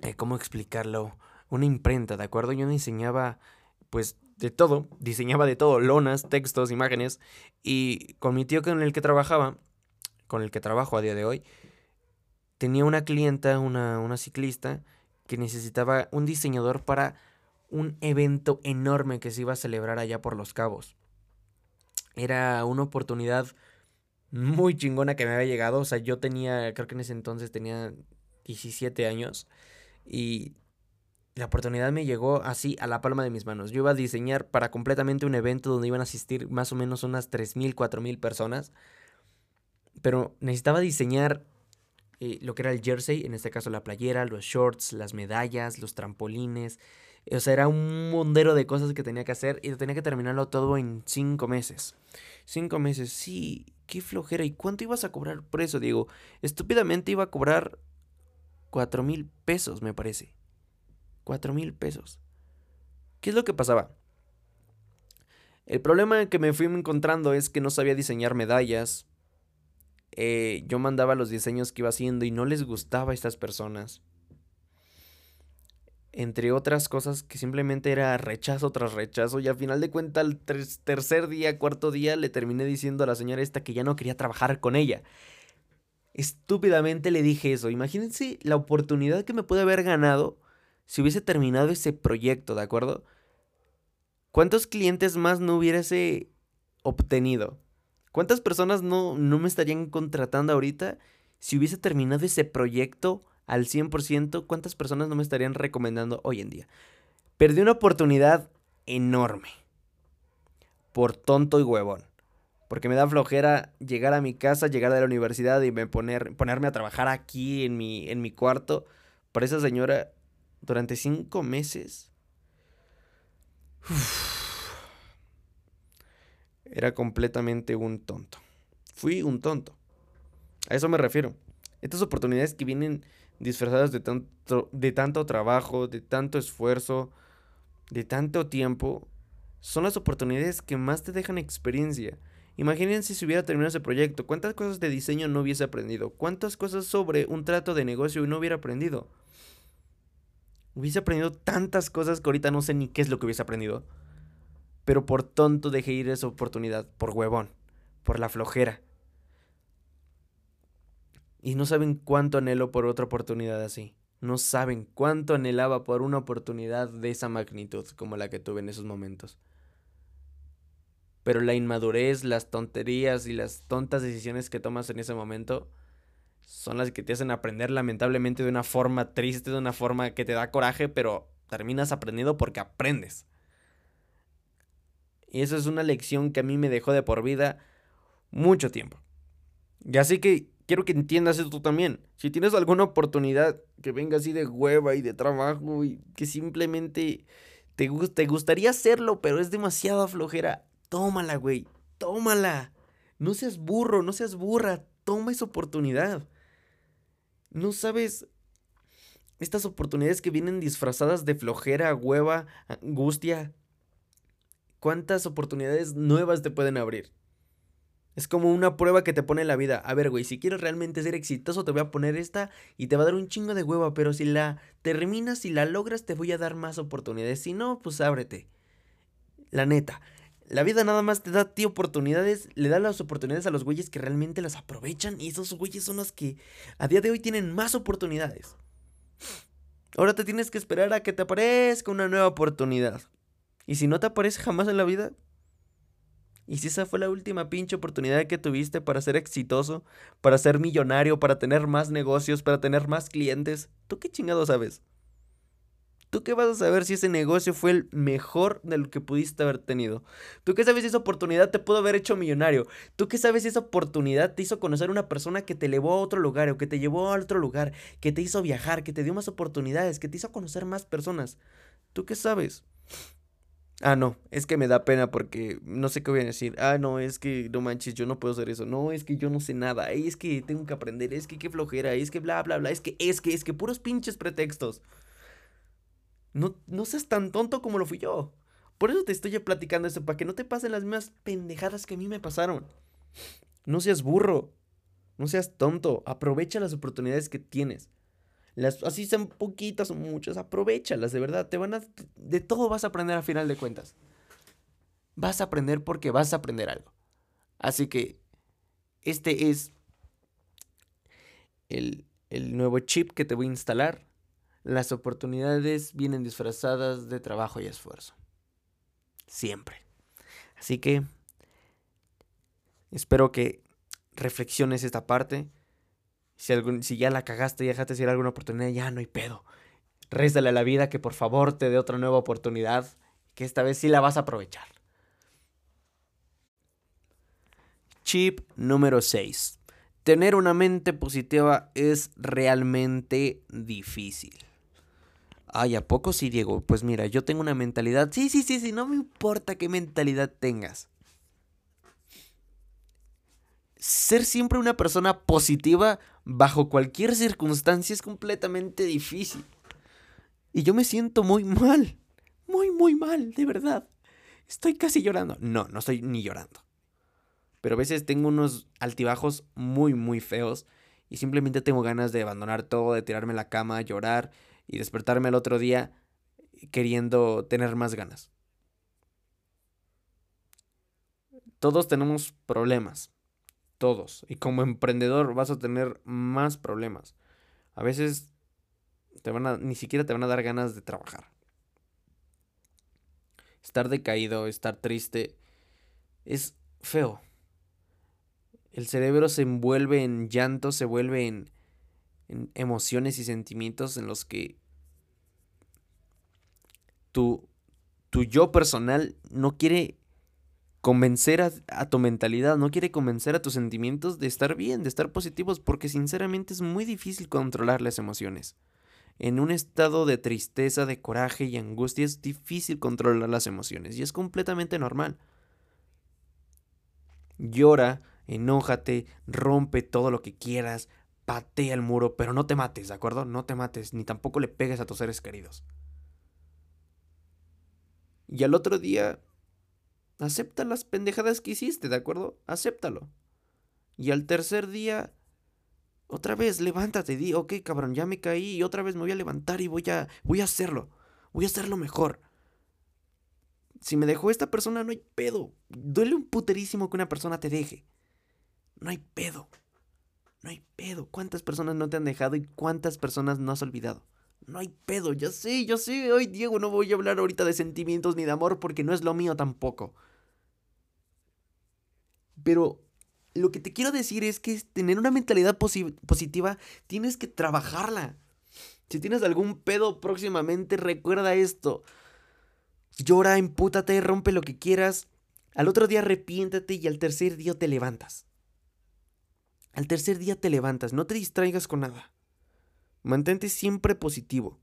eh, ¿cómo explicarlo? Una imprenta, ¿de acuerdo? Yo enseñaba, pues, de todo, diseñaba de todo, lonas, textos, imágenes. Y con mi tío con el que trabajaba, con el que trabajo a día de hoy, tenía una clienta, una, una ciclista, que necesitaba un diseñador para un evento enorme que se iba a celebrar allá por Los Cabos. Era una oportunidad muy chingona que me había llegado. O sea, yo tenía, creo que en ese entonces tenía 17 años. Y la oportunidad me llegó así a la palma de mis manos. Yo iba a diseñar para completamente un evento donde iban a asistir más o menos unas 3.000, 4.000 personas. Pero necesitaba diseñar eh, lo que era el jersey, en este caso la playera, los shorts, las medallas, los trampolines. O sea, era un mondero de cosas que tenía que hacer y tenía que terminarlo todo en cinco meses. Cinco meses, sí, qué flojera. ¿Y cuánto ibas a cobrar por eso, Diego? Estúpidamente iba a cobrar cuatro mil pesos, me parece. Cuatro mil pesos. ¿Qué es lo que pasaba? El problema que me fui encontrando es que no sabía diseñar medallas. Eh, yo mandaba los diseños que iba haciendo y no les gustaba a estas personas. Entre otras cosas que simplemente era rechazo tras rechazo. Y al final de cuentas, al tercer día, cuarto día, le terminé diciendo a la señora esta que ya no quería trabajar con ella. Estúpidamente le dije eso. Imagínense la oportunidad que me puede haber ganado si hubiese terminado ese proyecto, ¿de acuerdo? ¿Cuántos clientes más no hubiese obtenido? ¿Cuántas personas no, no me estarían contratando ahorita si hubiese terminado ese proyecto al 100%? ¿Cuántas personas no me estarían recomendando hoy en día? Perdí una oportunidad enorme. Por tonto y huevón. Porque me da flojera llegar a mi casa, llegar de la universidad y me poner, ponerme a trabajar aquí en mi, en mi cuarto. Para esa señora durante cinco meses. era completamente un tonto. Fui un tonto. A eso me refiero. Estas oportunidades que vienen disfrazadas de tanto, de tanto trabajo, de tanto esfuerzo, de tanto tiempo, son las oportunidades que más te dejan experiencia. Imagínense si hubiera terminado ese proyecto, cuántas cosas de diseño no hubiese aprendido, cuántas cosas sobre un trato de negocio no hubiera aprendido. Hubiese aprendido tantas cosas que ahorita no sé ni qué es lo que hubiese aprendido. Pero por tonto dejé ir esa oportunidad, por huevón, por la flojera. Y no saben cuánto anhelo por otra oportunidad así. No saben cuánto anhelaba por una oportunidad de esa magnitud como la que tuve en esos momentos. Pero la inmadurez, las tonterías y las tontas decisiones que tomas en ese momento son las que te hacen aprender lamentablemente de una forma triste, de una forma que te da coraje, pero terminas aprendiendo porque aprendes. Y eso es una lección que a mí me dejó de por vida mucho tiempo. Y así que quiero que entiendas esto también. Si tienes alguna oportunidad que venga así de hueva y de trabajo y que simplemente te, te gustaría hacerlo, pero es demasiada flojera, tómala, güey. Tómala. No seas burro, no seas burra. Toma esa oportunidad. No sabes estas oportunidades que vienen disfrazadas de flojera, hueva, angustia. ¿Cuántas oportunidades nuevas te pueden abrir? Es como una prueba que te pone la vida. A ver, güey, si quieres realmente ser exitoso, te voy a poner esta y te va a dar un chingo de hueva, pero si la terminas, y la logras, te voy a dar más oportunidades. Si no, pues ábrete. La neta. La vida nada más te da a ti oportunidades, le da las oportunidades a los güeyes que realmente las aprovechan y esos güeyes son los que a día de hoy tienen más oportunidades. Ahora te tienes que esperar a que te aparezca una nueva oportunidad. Y si no te aparece jamás en la vida, y si esa fue la última pinche oportunidad que tuviste para ser exitoso, para ser millonario, para tener más negocios, para tener más clientes, ¿tú qué chingado sabes? ¿Tú qué vas a saber si ese negocio fue el mejor de lo que pudiste haber tenido? ¿Tú qué sabes si esa oportunidad te pudo haber hecho millonario? ¿Tú qué sabes si esa oportunidad te hizo conocer a una persona que te llevó a otro lugar o que te llevó a otro lugar, que te hizo viajar, que te dio más oportunidades, que te hizo conocer más personas? ¿Tú qué sabes? Ah, no, es que me da pena porque no sé qué voy a decir. Ah, no, es que no manches, yo no puedo hacer eso. No, es que yo no sé nada. Es que tengo que aprender. Es que qué flojera. Es que bla, bla, bla. Es que, es que, es que puros pinches pretextos. No, seas tan tonto como lo fui yo. Por eso te estoy platicando esto, para que no te pasen las mismas pendejadas que a mí me pasaron. No seas burro. No seas tonto. Aprovecha las oportunidades que tienes. Las, así sean poquitas o muchas, aprovechalas, de verdad. Te van a. De todo vas a aprender a final de cuentas. vas a aprender porque vas a aprender algo. Así que este es el, el nuevo chip que te voy a instalar. Las oportunidades vienen disfrazadas de trabajo y esfuerzo. Siempre. Así que espero que reflexiones esta parte. Si, algún, si ya la cagaste y dejaste ir alguna oportunidad, ya no hay pedo. Réstale a la vida que por favor te dé otra nueva oportunidad, que esta vez sí la vas a aprovechar. Chip número 6. Tener una mente positiva es realmente difícil. Ay, ¿a poco sí, Diego? Pues mira, yo tengo una mentalidad. Sí, sí, sí, sí, no me importa qué mentalidad tengas. Ser siempre una persona positiva bajo cualquier circunstancia es completamente difícil. Y yo me siento muy mal. Muy, muy mal, de verdad. Estoy casi llorando. No, no estoy ni llorando. Pero a veces tengo unos altibajos muy, muy feos. Y simplemente tengo ganas de abandonar todo, de tirarme a la cama, llorar y despertarme al otro día queriendo tener más ganas. Todos tenemos problemas. Todos. Y como emprendedor vas a tener más problemas. A veces te van a, ni siquiera te van a dar ganas de trabajar. Estar decaído, estar triste, es feo. El cerebro se envuelve en llanto, se vuelve en, en emociones y sentimientos en los que tu, tu yo personal no quiere convencer a, tu mentalidad, no quiere convencer a tus sentimientos de estar bien, de estar positivos, porque sinceramente es muy difícil controlar las emociones. En un estado de tristeza, de coraje y angustia es difícil controlar las emociones y es completamente normal. Llora, enójate, rompe todo lo que quieras, patea el muro, pero no te mates, ¿de acuerdo? No te mates, ni tampoco le pegues a tus seres queridos. Y al otro día, acepta las pendejadas que hiciste, ¿de acuerdo? Acéptalo. Y al tercer día, otra vez, levántate, di, ok, cabrón, ya me caí y otra vez me voy a levantar y voy a, voy a hacerlo. Voy a hacerlo mejor. Si me dejó esta persona, no hay pedo. Duele un puterísimo que una persona te deje. No hay pedo. No hay pedo. ¿Cuántas personas no te han dejado y cuántas personas no has olvidado? No hay pedo, ya sé, ya sé. Ay, Diego, no voy a hablar ahorita de sentimientos ni de amor porque no es lo mío tampoco. Pero lo que te quiero decir es que tener una mentalidad positiva tienes que trabajarla. Si tienes algún pedo próximamente, recuerda esto. Llora, empútate, rompe lo que quieras. Al otro día arrepiéntate y al tercer día te levantas. Al tercer día te levantas, no te distraigas con nada. Mantente siempre positivo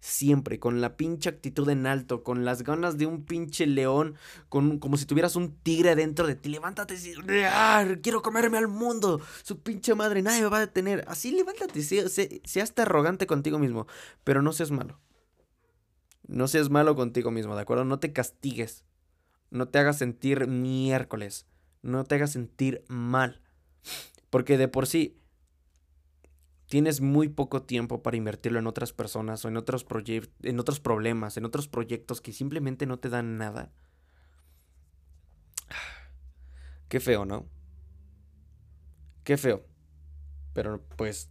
siempre, con la pinche actitud en alto, con las ganas de un pinche león, con, como si tuvieras un tigre dentro de ti. Levántate y quiero comerme al mundo, su pinche madre, nadie me va a detener. Así levántate, seas arrogante contigo mismo, pero no seas malo. No seas malo contigo mismo, ¿de acuerdo? No te castigues, no te hagas sentir miércoles, no te hagas sentir mal. Porque de por sí, tienes muy poco tiempo para invertirlo en otras personas o en otros, en otros problemas, en otros proyectos que simplemente no te dan nada. Qué feo, ¿no? Qué feo. Pero pues,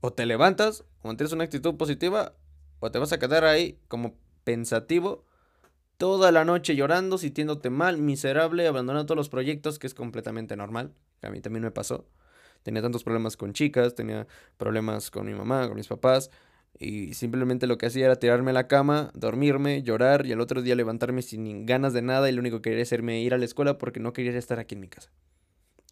o te levantas, o mantienes una actitud positiva, o te vas a quedar ahí como pensativo toda la noche llorando, sintiéndote mal, miserable, abandonando todos los proyectos, que es completamente normal. A mí también me pasó tenía tantos problemas con chicas, tenía problemas con mi mamá, con mis papás. Y simplemente lo que hacía era tirarme a la cama, dormirme, llorar y al otro día levantarme sin ganas de nada y lo único que quería hacerme ir a la escuela porque no quería estar aquí en mi casa.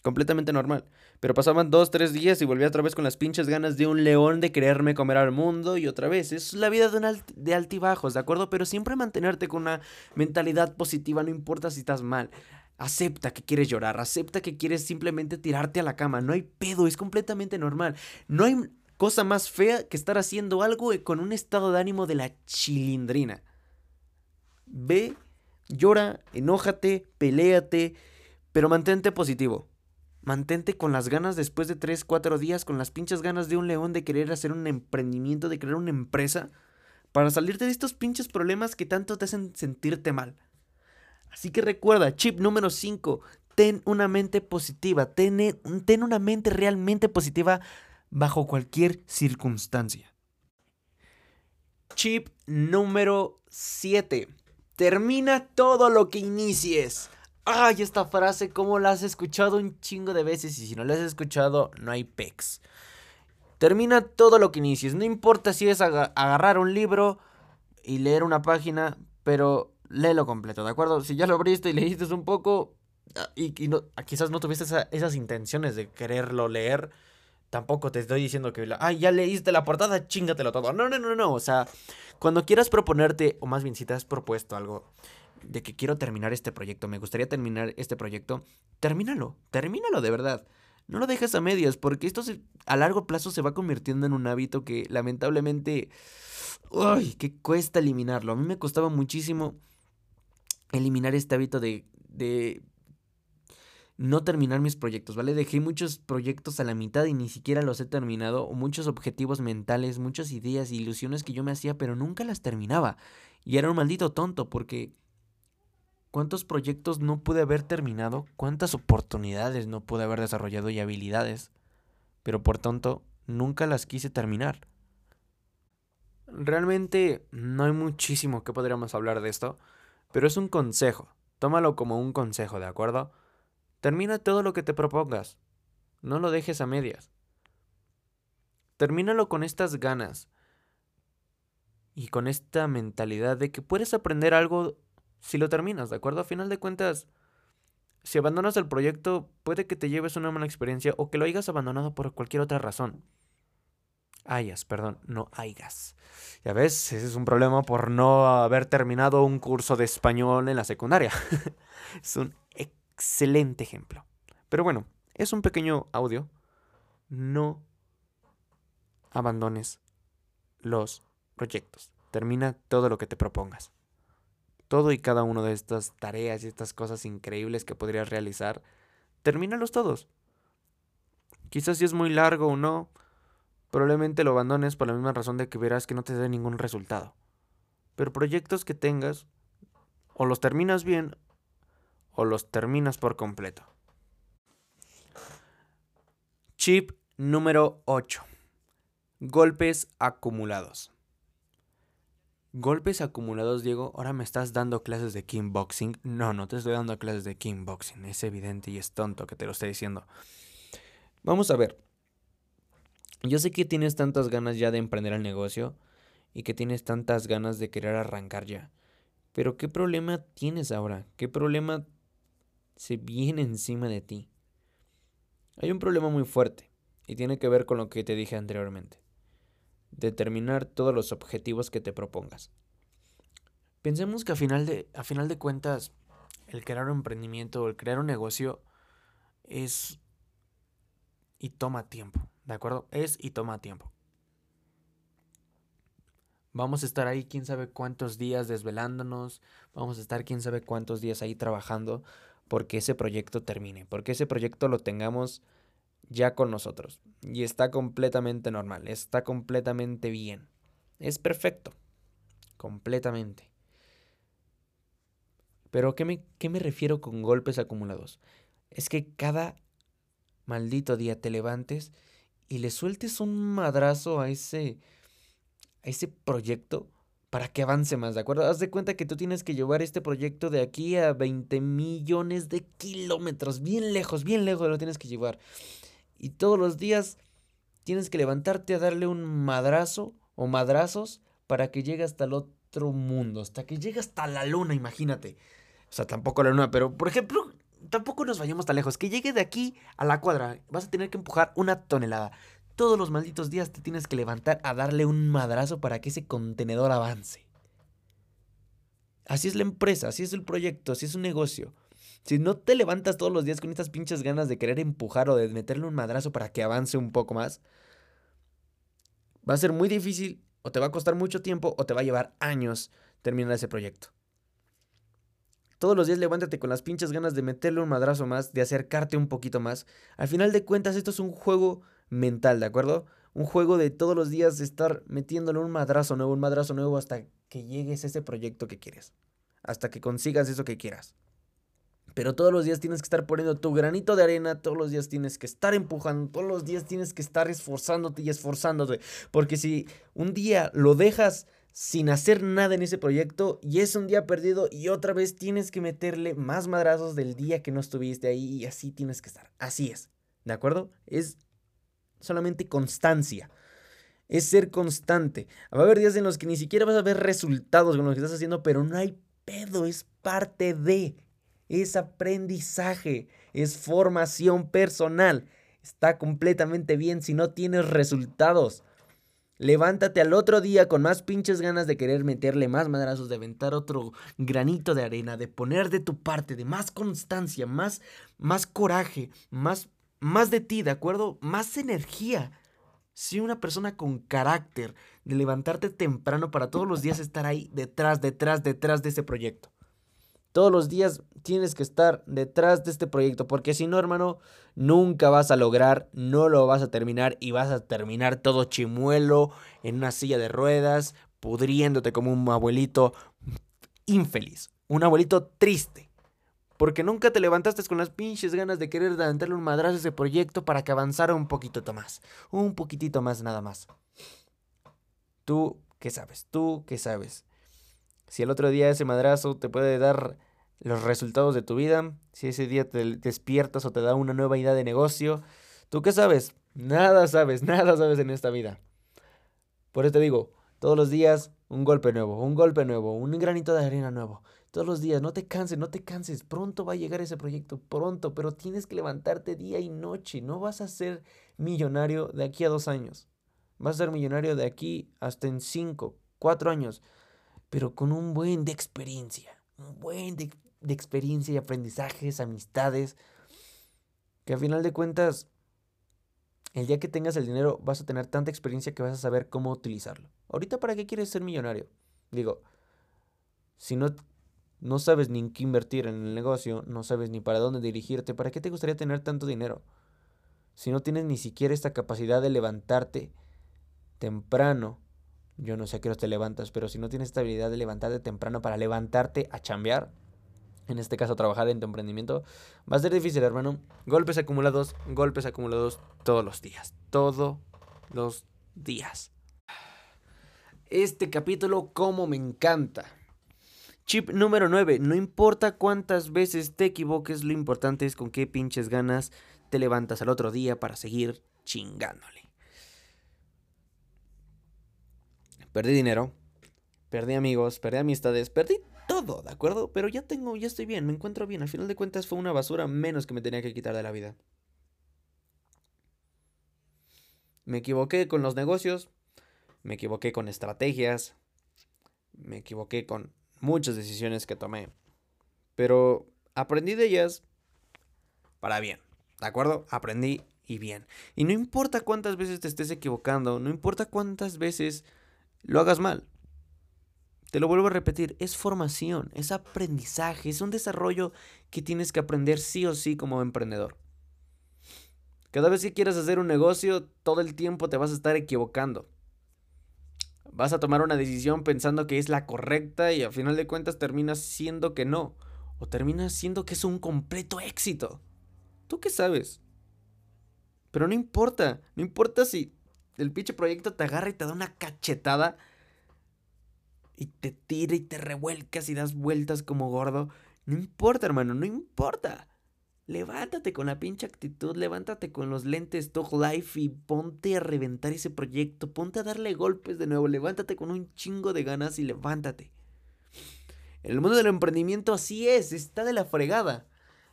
Completamente normal. Pero pasaban dos, tres días y volvía otra vez con las pinches ganas de un león de quererme comer al mundo y otra vez. Es la vida de, de altibajos, ¿de acuerdo? Pero siempre mantenerte con una mentalidad positiva, no importa si estás mal. Acepta que quieres llorar, acepta que quieres simplemente tirarte a la cama. No hay pedo, es completamente normal. No hay cosa más fea que estar haciendo algo con un estado de ánimo de la chilindrina. Ve, llora, enójate, peléate, pero mantente positivo. Mantente con las ganas después de 3, 4 días, con las pinches ganas de un león de querer hacer un emprendimiento, de crear una empresa, para salirte de estos pinches problemas que tanto te hacen sentirte mal. Así que recuerda, chip número 5, ten una mente positiva, ten, ten una mente realmente positiva bajo cualquier circunstancia. Chip número 7. Termina todo lo que inicies. Ay, esta frase, como la has escuchado un chingo de veces y si no la has escuchado, no hay pex. Termina todo lo que inicies. No importa si es agarrar un libro y leer una página, pero léelo completo, ¿de acuerdo? Si ya lo abriste y leíste un poco ah, y, quizás no tuviste esas intenciones de quererlo leer, tampoco te estoy diciendo que, ay, ya leíste la portada, chingatelo todo. No, no, no, no. O sea, cuando quieras proponerte, o más bien si te has propuesto algo de que quiero terminar este proyecto, me gustaría terminar este proyecto, termínalo, termínalo de verdad. No lo dejes a medias, porque esto a largo plazo se va convirtiendo en un hábito que lamentablemente, uy, que cuesta eliminarlo. A mí me costaba muchísimo eliminar este hábito de, de no terminar mis proyectos, ¿vale? Dejé muchos proyectos a la mitad y ni siquiera los he terminado, muchos objetivos mentales, muchas ideas, ilusiones que yo me hacía, pero nunca las terminaba. Y era un maldito tonto porque ¿cuántos proyectos no pude haber terminado? ¿Cuántas oportunidades no pude haber desarrollado y habilidades? Pero por tonto, nunca las quise terminar. Realmente no hay muchísimo que podríamos hablar de esto, pero es un consejo. Tómalo como un consejo, ¿de acuerdo? Termina todo lo que te propongas. No lo dejes a medias. Termínalo con estas ganas y con esta mentalidad de que puedes aprender algo si lo terminas, ¿de acuerdo? A final de cuentas, si abandonas el proyecto, puede que te lleves una mala experiencia o que lo hayas abandonado por cualquier otra razón. Hayas, perdón, no hayas. Ya ves, ese es un problema por no haber terminado un curso de español en la secundaria. es un excelente ejemplo. Pero bueno, es un pequeño audio. No abandones los proyectos. Termina todo lo que te propongas. Todo y cada una de estas tareas y estas cosas increíbles que podrías realizar, termínalos todos. Quizás si es muy largo o no, probablemente lo abandones por la misma razón de que verás que no te dé ningún resultado. Pero proyectos que tengas, o los terminas bien o los terminas por completo. Chip número 8. Golpes acumulados. Golpes acumulados, Diego. Ahora me estás dando clases de kickboxing. No, no te estoy dando clases de kickboxing. Es evidente y es tonto que te lo esté diciendo. Vamos a ver. Yo sé que tienes tantas ganas ya de emprender el negocio y que tienes tantas ganas de querer arrancar ya. Pero ¿qué problema tienes ahora? ¿Qué problema se viene encima de ti. Hay un problema muy fuerte y tiene que ver con lo que te dije anteriormente. Determinar todos los objetivos que te propongas. Pensemos que a final de, a final de cuentas, el crear un emprendimiento o el crear un negocio es y toma tiempo, ¿de acuerdo? Es y toma tiempo. Vamos a estar ahí quién sabe cuántos días desvelándonos, vamos a estar quién sabe cuántos días ahí trabajando porque ese proyecto termine, porque ese proyecto lo tengamos ya con nosotros. Y está completamente normal, está completamente bien. Es perfecto, completamente. Pero ¿qué me, qué me refiero con golpes acumulados? Es que cada maldito día te levantes y le sueltes un madrazo a ese, a ese proyecto para que avance más, ¿de acuerdo? Haz de cuenta que tú tienes que llevar este proyecto de aquí a 20 millones de kilómetros, bien lejos, bien lejos lo tienes que llevar. Y todos los días tienes que levantarte a darle un madrazo o madrazos para que llegue hasta el otro mundo, hasta que llegue hasta la luna, imagínate. O sea, tampoco la luna, pero por ejemplo, tampoco nos vayamos tan lejos. Que llegue de aquí a la cuadra, vas a tener que empujar una tonelada. Todos los malditos días te tienes que levantar a darle un madrazo para que ese contenedor avance. Así es la empresa, así es el proyecto, así es un negocio. Si no te levantas todos los días con estas pinches ganas de querer empujar o de meterle un madrazo para que avance un poco más, va a ser muy difícil o te va a costar mucho tiempo o te va a llevar años terminar ese proyecto. Todos los días levántate con las pinches ganas de meterle un madrazo más, de acercarte un poquito más. Al final de cuentas, esto es un juego mental, ¿de acuerdo? Un juego de todos los días estar metiéndole un madrazo nuevo, un madrazo nuevo hasta que llegues a ese proyecto que quieres. Hasta que consigas eso que quieras. Pero todos los días tienes que estar poniendo tu granito de arena, todos los días tienes que estar empujando, todos los días tienes que estar esforzándote y esforzándote. Porque si un día lo dejas sin hacer nada en ese proyecto y es un día perdido y otra vez tienes que meterle más madrazos del día que no estuviste ahí y así tienes que estar. Así es. ¿De acuerdo? Es solamente constancia. Es ser constante. Va a haber días en los que ni siquiera vas a ver resultados con lo que estás haciendo, pero no hay pedo, es parte de. Es aprendizaje, es formación personal. Está completamente bien si no tienes resultados. Levántate al otro día con más pinches ganas de querer meterle más madrazos, de aventar otro granito de arena, de poner de tu parte, de más constancia, más, más coraje, más, más de ti, ¿de acuerdo? Más energía. Si una persona con carácter, de levantarte temprano para todos los días estar ahí detrás, detrás, detrás de ese proyecto. Todos los días tienes que estar detrás de este proyecto, porque si no, hermano, nunca vas a lograr, no lo vas a terminar y vas a terminar todo chimuelo en una silla de ruedas, pudriéndote como un abuelito infeliz, un abuelito triste. Porque nunca te levantaste con las pinches ganas de querer darle un madrazo a ese proyecto para que avanzara un poquito más. Un poquitito más nada más. Tú, ¿qué sabes? Tú, ¿qué sabes? Si el otro día ese madrazo te puede dar los resultados de tu vida, si ese día te despiertas o te da una nueva idea de negocio, ¿tú qué sabes? Nada sabes, nada sabes en esta vida. Por eso te digo, todos los días un golpe nuevo, un golpe nuevo, un granito de arena nuevo. Todos los días, no te canses, no te canses. Pronto va a llegar ese proyecto, pronto, pero tienes que levantarte día y noche. No vas a ser millonario de aquí a dos años. Vas a ser millonario de aquí hasta en cinco, cuatro años pero con un buen de experiencia, un buen de, experiencia y aprendizajes, amistades, que al final de cuentas, el día que tengas el dinero vas a tener tanta experiencia que vas a saber cómo utilizarlo. Ahorita, ¿para qué quieres ser millonario? Digo, si no, no sabes ni en qué invertir en el negocio, no sabes ni para dónde dirigirte, ¿para qué te gustaría tener tanto dinero? Si no tienes ni siquiera esta capacidad de levantarte temprano yo no sé a qué hora te levantas, pero si no tienes esta habilidad de levantarte temprano para levantarte a chambear, en este caso trabajar en tu emprendimiento, va a ser difícil, hermano. Golpes acumulados, golpes acumulados todos los días. Todos los días. Este capítulo, como me encanta. Chip número 9. No importa cuántas veces te equivoques, lo importante es con qué pinches ganas te levantas al otro día para seguir chingándole. Perdí dinero, perdí amigos, perdí amistades, perdí todo, ¿de acuerdo? Pero ya tengo, ya estoy bien, me encuentro bien. Al final de cuentas fue una basura menos que me tenía que quitar de la vida. Me equivoqué con los negocios, me equivoqué con estrategias, me equivoqué con muchas decisiones que tomé. Pero aprendí de ellas para bien, ¿de acuerdo? Aprendí y bien. Y no importa cuántas veces te estés equivocando, no importa cuántas veces lo hagas mal. Te lo vuelvo a repetir, es formación, es aprendizaje, es un desarrollo que tienes que aprender sí o sí como emprendedor. Cada vez que quieras hacer un negocio, todo el tiempo te vas a estar equivocando. Vas a tomar una decisión pensando que es la correcta y al final de cuentas terminas siendo que no. O terminas siendo que es un completo éxito. ¿Tú qué sabes? Pero no importa, no importa si el pinche proyecto te agarra y te da una cachetada y te tira y te revuelcas y das vueltas como gordo. No importa, hermano, no importa. Levántate con la pinche actitud, levántate con los lentes Talk Life y ponte a reventar ese proyecto, ponte a darle golpes de nuevo, levántate con un chingo de ganas y levántate. En el mundo del emprendimiento así es, está de la fregada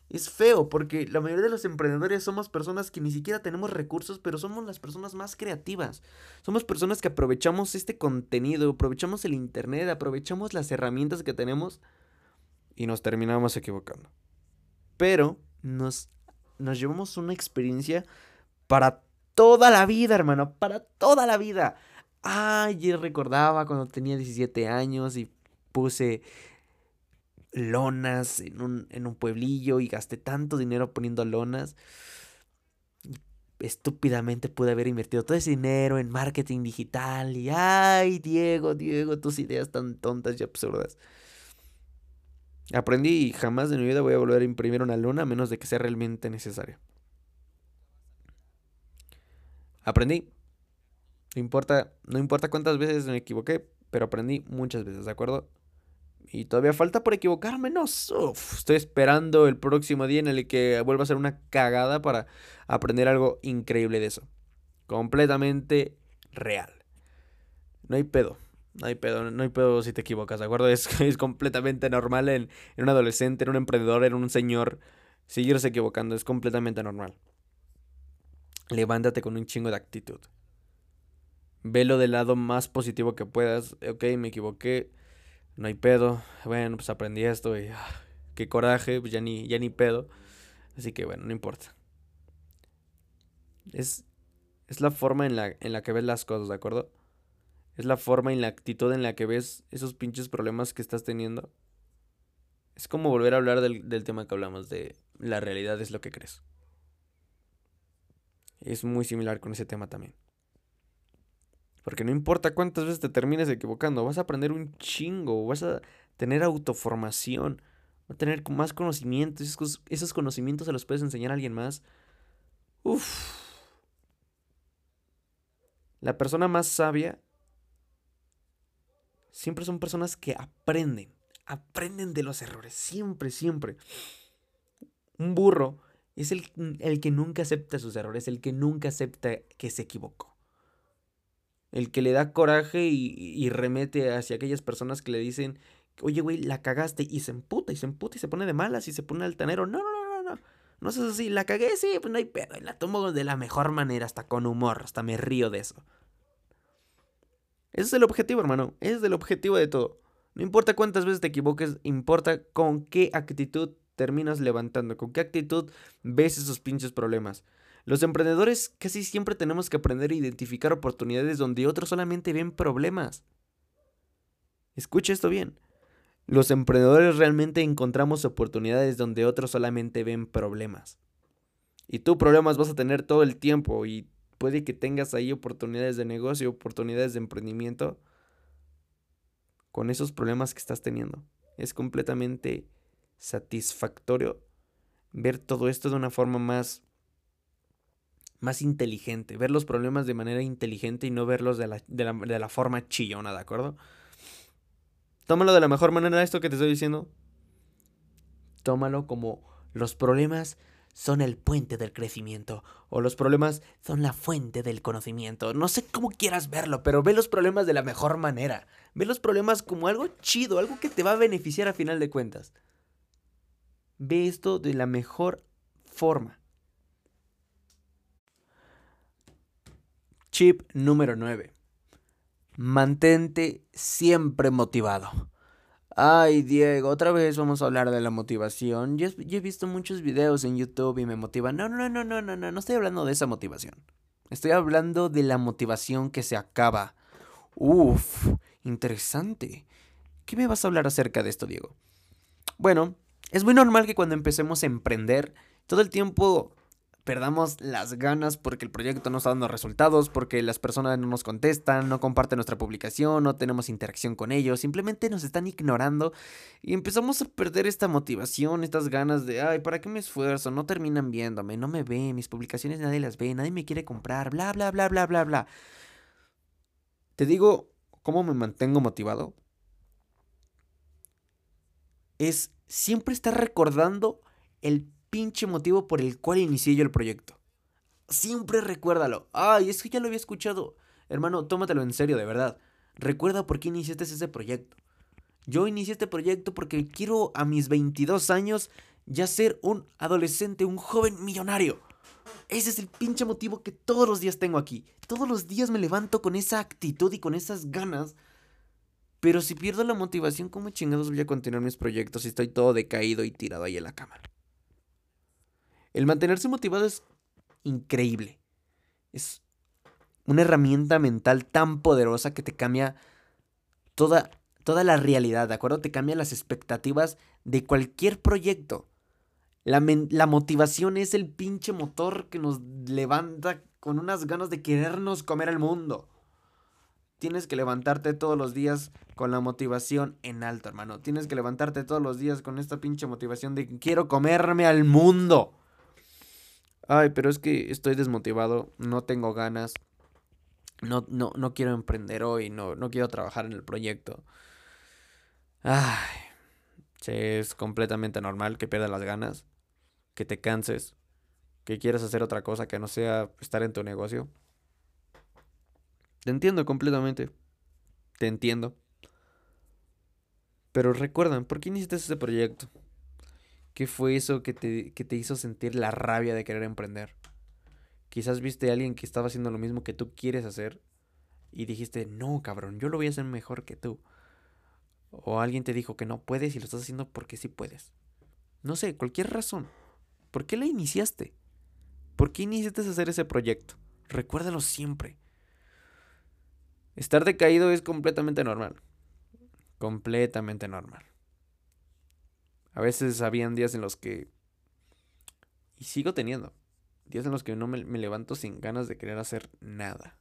es feo porque la mayoría de los emprendedores somos personas que ni siquiera tenemos recursos, pero somos las personas más creativas. Somos personas que aprovechamos este contenido, aprovechamos el Internet, aprovechamos las herramientas que tenemos y nos terminamos equivocando. Pero nos, nos llevamos una experiencia para toda la vida, hermano, para toda la vida. Ay, recordaba cuando tenía 17 años y puse lonas en un, en un pueblillo y gasté tanto dinero poniendo lonas. Estúpidamente pude haber invertido todo ese dinero en marketing digital y ay, Diego, Diego, tus ideas tan tontas y absurdas. Aprendí y jamás de mi vida voy a volver a imprimir una luna a menos de que sea realmente necesario. Aprendí. No importa, no importa cuántas veces me equivoqué, pero aprendí muchas veces, ¿de acuerdo? Y todavía falta por equivocarme, no. estoy esperando el próximo día en el que vuelva a ser una cagada para aprender algo increíble de eso. Completamente real. No hay pedo. No hay pedo, no hay pedo si te equivocas, ¿de acuerdo? Es, es completamente normal en, un adolescente, en un emprendedor, en un señor, seguirse equivocando. Es completamente normal. Levántate con un chingo de actitud. Velo del lado más positivo que puedas. Ok, me equivoqué. No hay pedo. Bueno, pues aprendí esto y... Ah, qué coraje, pues ya ni, ya ni pedo. Así que bueno, no importa. Es, es la forma en la, en la que ves las cosas, ¿de acuerdo? Es la forma y la actitud en la que ves esos pinches problemas que estás teniendo. Es como volver a hablar del, tema que hablamos, de la realidad es lo que crees. Es muy similar con ese tema también. Porque no importa cuántas veces te termines equivocando, vas a aprender un chingo, vas a tener autoformación, vas a tener más conocimientos, esos, esos conocimientos se los puedes enseñar a alguien más. Uf. La persona más sabia siempre son personas que aprenden, aprenden de los errores, siempre, siempre. Un burro es el, el, que nunca acepta sus errores, el que nunca acepta que se equivocó. El que le da coraje y, remete hacia aquellas personas que le dicen, oye, güey, la cagaste y se emputa y se emputa y se pone de malas y se pone altanero. No, no, no, no, no. No es así, la cagué, sí, pues no hay pedo. Y la tomo de la mejor manera, hasta con humor, hasta me río de eso. Ese es el objetivo, hermano. Ese es el objetivo de todo. No importa cuántas veces te equivoques, importa con qué actitud terminas levantando, con qué actitud ves esos pinches problemas. Los emprendedores casi siempre tenemos que aprender a identificar oportunidades donde otros solamente ven problemas. Escucha esto bien. Los emprendedores realmente encontramos oportunidades donde otros solamente ven problemas. Y tú problemas vas a tener todo el tiempo y puede que tengas ahí oportunidades de negocio, oportunidades de emprendimiento con esos problemas que estás teniendo. Es completamente satisfactorio ver todo esto de una forma más más inteligente, ver los problemas de manera inteligente y no verlos de la, de la, de la forma chillona, ¿de acuerdo? Tómalo de la mejor manera esto que te estoy diciendo. Tómalo como los problemas son el puente del crecimiento o los problemas son la fuente del conocimiento. No sé cómo quieras verlo, pero ve los problemas de la mejor manera. Ve los problemas como algo chido, algo que te va a beneficiar a final de cuentas. Ve esto de la mejor forma. Chip número 9. Mantente siempre motivado. Ay, Diego, otra vez vamos a hablar de la motivación. Yo, he visto muchos videos en YouTube y me motivan. No, no, no, no, no, no, no estoy hablando de esa motivación. Estoy hablando de la motivación que se acaba. Uf, interesante. ¿Qué me vas a hablar acerca de esto, Diego? Bueno, es muy normal que cuando empecemos a emprender, todo el tiempo perdamos las ganas porque el proyecto no está dando resultados, porque las personas no nos contestan, no comparten nuestra publicación, no tenemos interacción con ellos, simplemente nos están ignorando y empezamos a perder esta motivación, estas ganas de, ay, ¿para qué me esfuerzo? No terminan viéndome, no me ven, mis publicaciones nadie las ve, nadie me quiere comprar, bla, bla, bla, bla, bla, bla. Te digo, ¿cómo me mantengo motivado? Es siempre estar recordando el pinche motivo por el cual inicié yo el proyecto. Siempre recuérdalo. Ay, es que ya lo había escuchado. Hermano, tómatelo en serio, de verdad. Recuerda por qué iniciaste ese proyecto. Yo inicié este proyecto porque quiero a mis 22 años ya ser un adolescente, un joven millonario. Ese es el pinche motivo que todos los días tengo aquí. Todos los días me levanto con esa actitud y con esas ganas. Pero si pierdo la motivación, ¿cómo chingados voy a continuar mis proyectos si estoy todo decaído y tirado ahí en la cama? El mantenerse motivado es increíble. Es una herramienta mental tan poderosa que te cambia toda, toda la realidad, ¿de acuerdo? Te cambia las expectativas de cualquier proyecto. La, la, motivación es el pinche motor que nos levanta con unas ganas de querernos comer el mundo. tienes que levantarte todos los días con la motivación en alto, hermano. Tienes que levantarte todos los días con esta pinche motivación de quiero comerme al mundo. Ay, pero es que estoy desmotivado, no tengo ganas. No, no, no quiero emprender hoy, no, no quiero trabajar en el proyecto. Ay, es completamente normal que pierdas las ganas, que te canses, que quieras hacer otra cosa que no sea estar en tu negocio. Te entiendo completamente. Te entiendo. Pero recuerdan, ¿por qué iniciaste ese proyecto? ¿Qué fue eso que te, que te hizo sentir la rabia de querer emprender? Quizás viste a alguien que estaba haciendo lo mismo que tú quieres hacer y dijiste, no, cabrón, yo lo voy a hacer mejor que tú. O alguien te dijo que no puedes y lo estás haciendo porque sí puedes. No sé, cualquier razón. ¿Por qué la iniciaste? ¿Por qué iniciaste a hacer ese proyecto? Recuérdalo siempre. Estar decaído es completamente normal. Completamente normal. A veces habían días en los que... Y sigo teniendo. Días en los que no me, levanto sin ganas de querer hacer nada.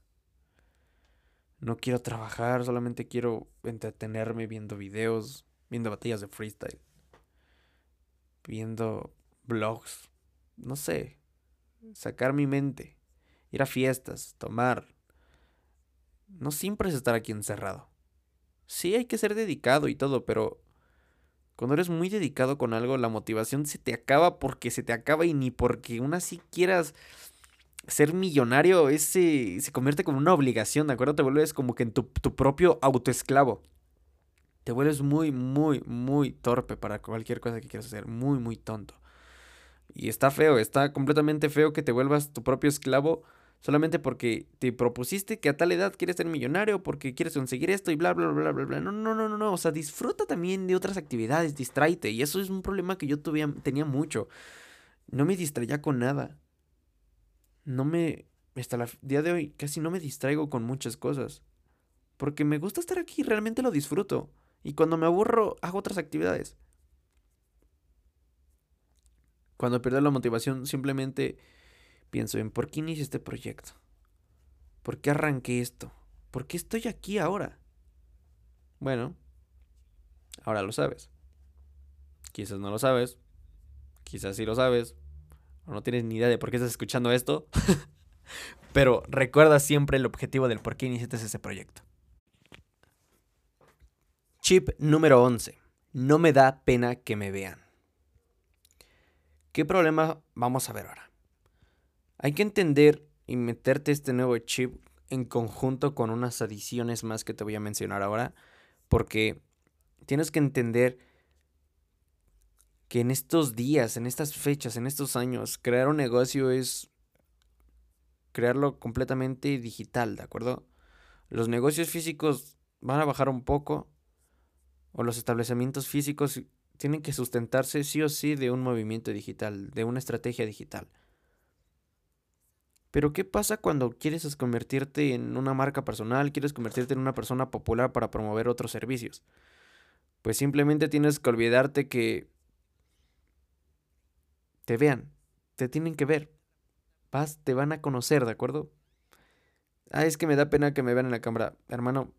No quiero trabajar, solamente quiero entretenerme viendo videos, viendo batallas de freestyle, viendo blogs, no sé, sacar mi mente, ir a fiestas, tomar. No siempre es estar aquí encerrado. Sí hay que ser dedicado y todo, pero cuando eres muy dedicado con algo, la motivación se te acaba porque se te acaba y ni porque aún así quieras ser millonario, ese se convierte como una obligación, ¿de acuerdo? Te vuelves como que en tu, tu propio autoesclavo. Te vuelves muy, muy, muy torpe para cualquier cosa que quieras hacer. Muy, muy tonto. Y está feo, está completamente feo que te vuelvas tu propio esclavo solamente porque te propusiste que a tal edad quieres ser millonario, porque quieres conseguir esto y bla, bla, bla, bla, bla. No, no, no, no, no. O sea, disfruta también de otras actividades, distráete. Y eso es un problema que yo tenía mucho. No me distraía con nada. No me... Hasta el día de hoy casi no me distraigo con muchas cosas. Porque me gusta estar aquí, realmente lo disfruto. Y cuando me aburro, hago otras actividades. Cuando pierdo la motivación, simplemente pienso en por qué inicié este proyecto. ¿Por qué arranqué esto? ¿Por qué estoy aquí ahora? Bueno, ahora lo sabes. Quizás no lo sabes. Quizás sí lo sabes. O no tienes ni idea de por qué estás escuchando esto. Pero recuerda siempre el objetivo del por qué iniciaste ese proyecto. Chip número 11. No me da pena que me vean. ¿Qué problema vamos a ver ahora? Hay que entender y meterte este nuevo chip en conjunto con unas adiciones más que te voy a mencionar ahora, porque tienes que entender que en estos días, en estas fechas, en estos años, crear un negocio es crearlo completamente digital, ¿de acuerdo? Los negocios físicos van a bajar un poco, o los establecimientos físicos tienen que sustentarse sí o sí de un movimiento digital, de una estrategia digital. Pero ¿qué pasa cuando quieres convertirte en una marca personal, quieres convertirte en una persona popular para promover otros servicios? Pues simplemente tienes que olvidarte que te vean, te tienen que ver. Vas, te van a conocer, ¿de acuerdo? Ah, es que me da pena que me vean en la cámara. Hermano,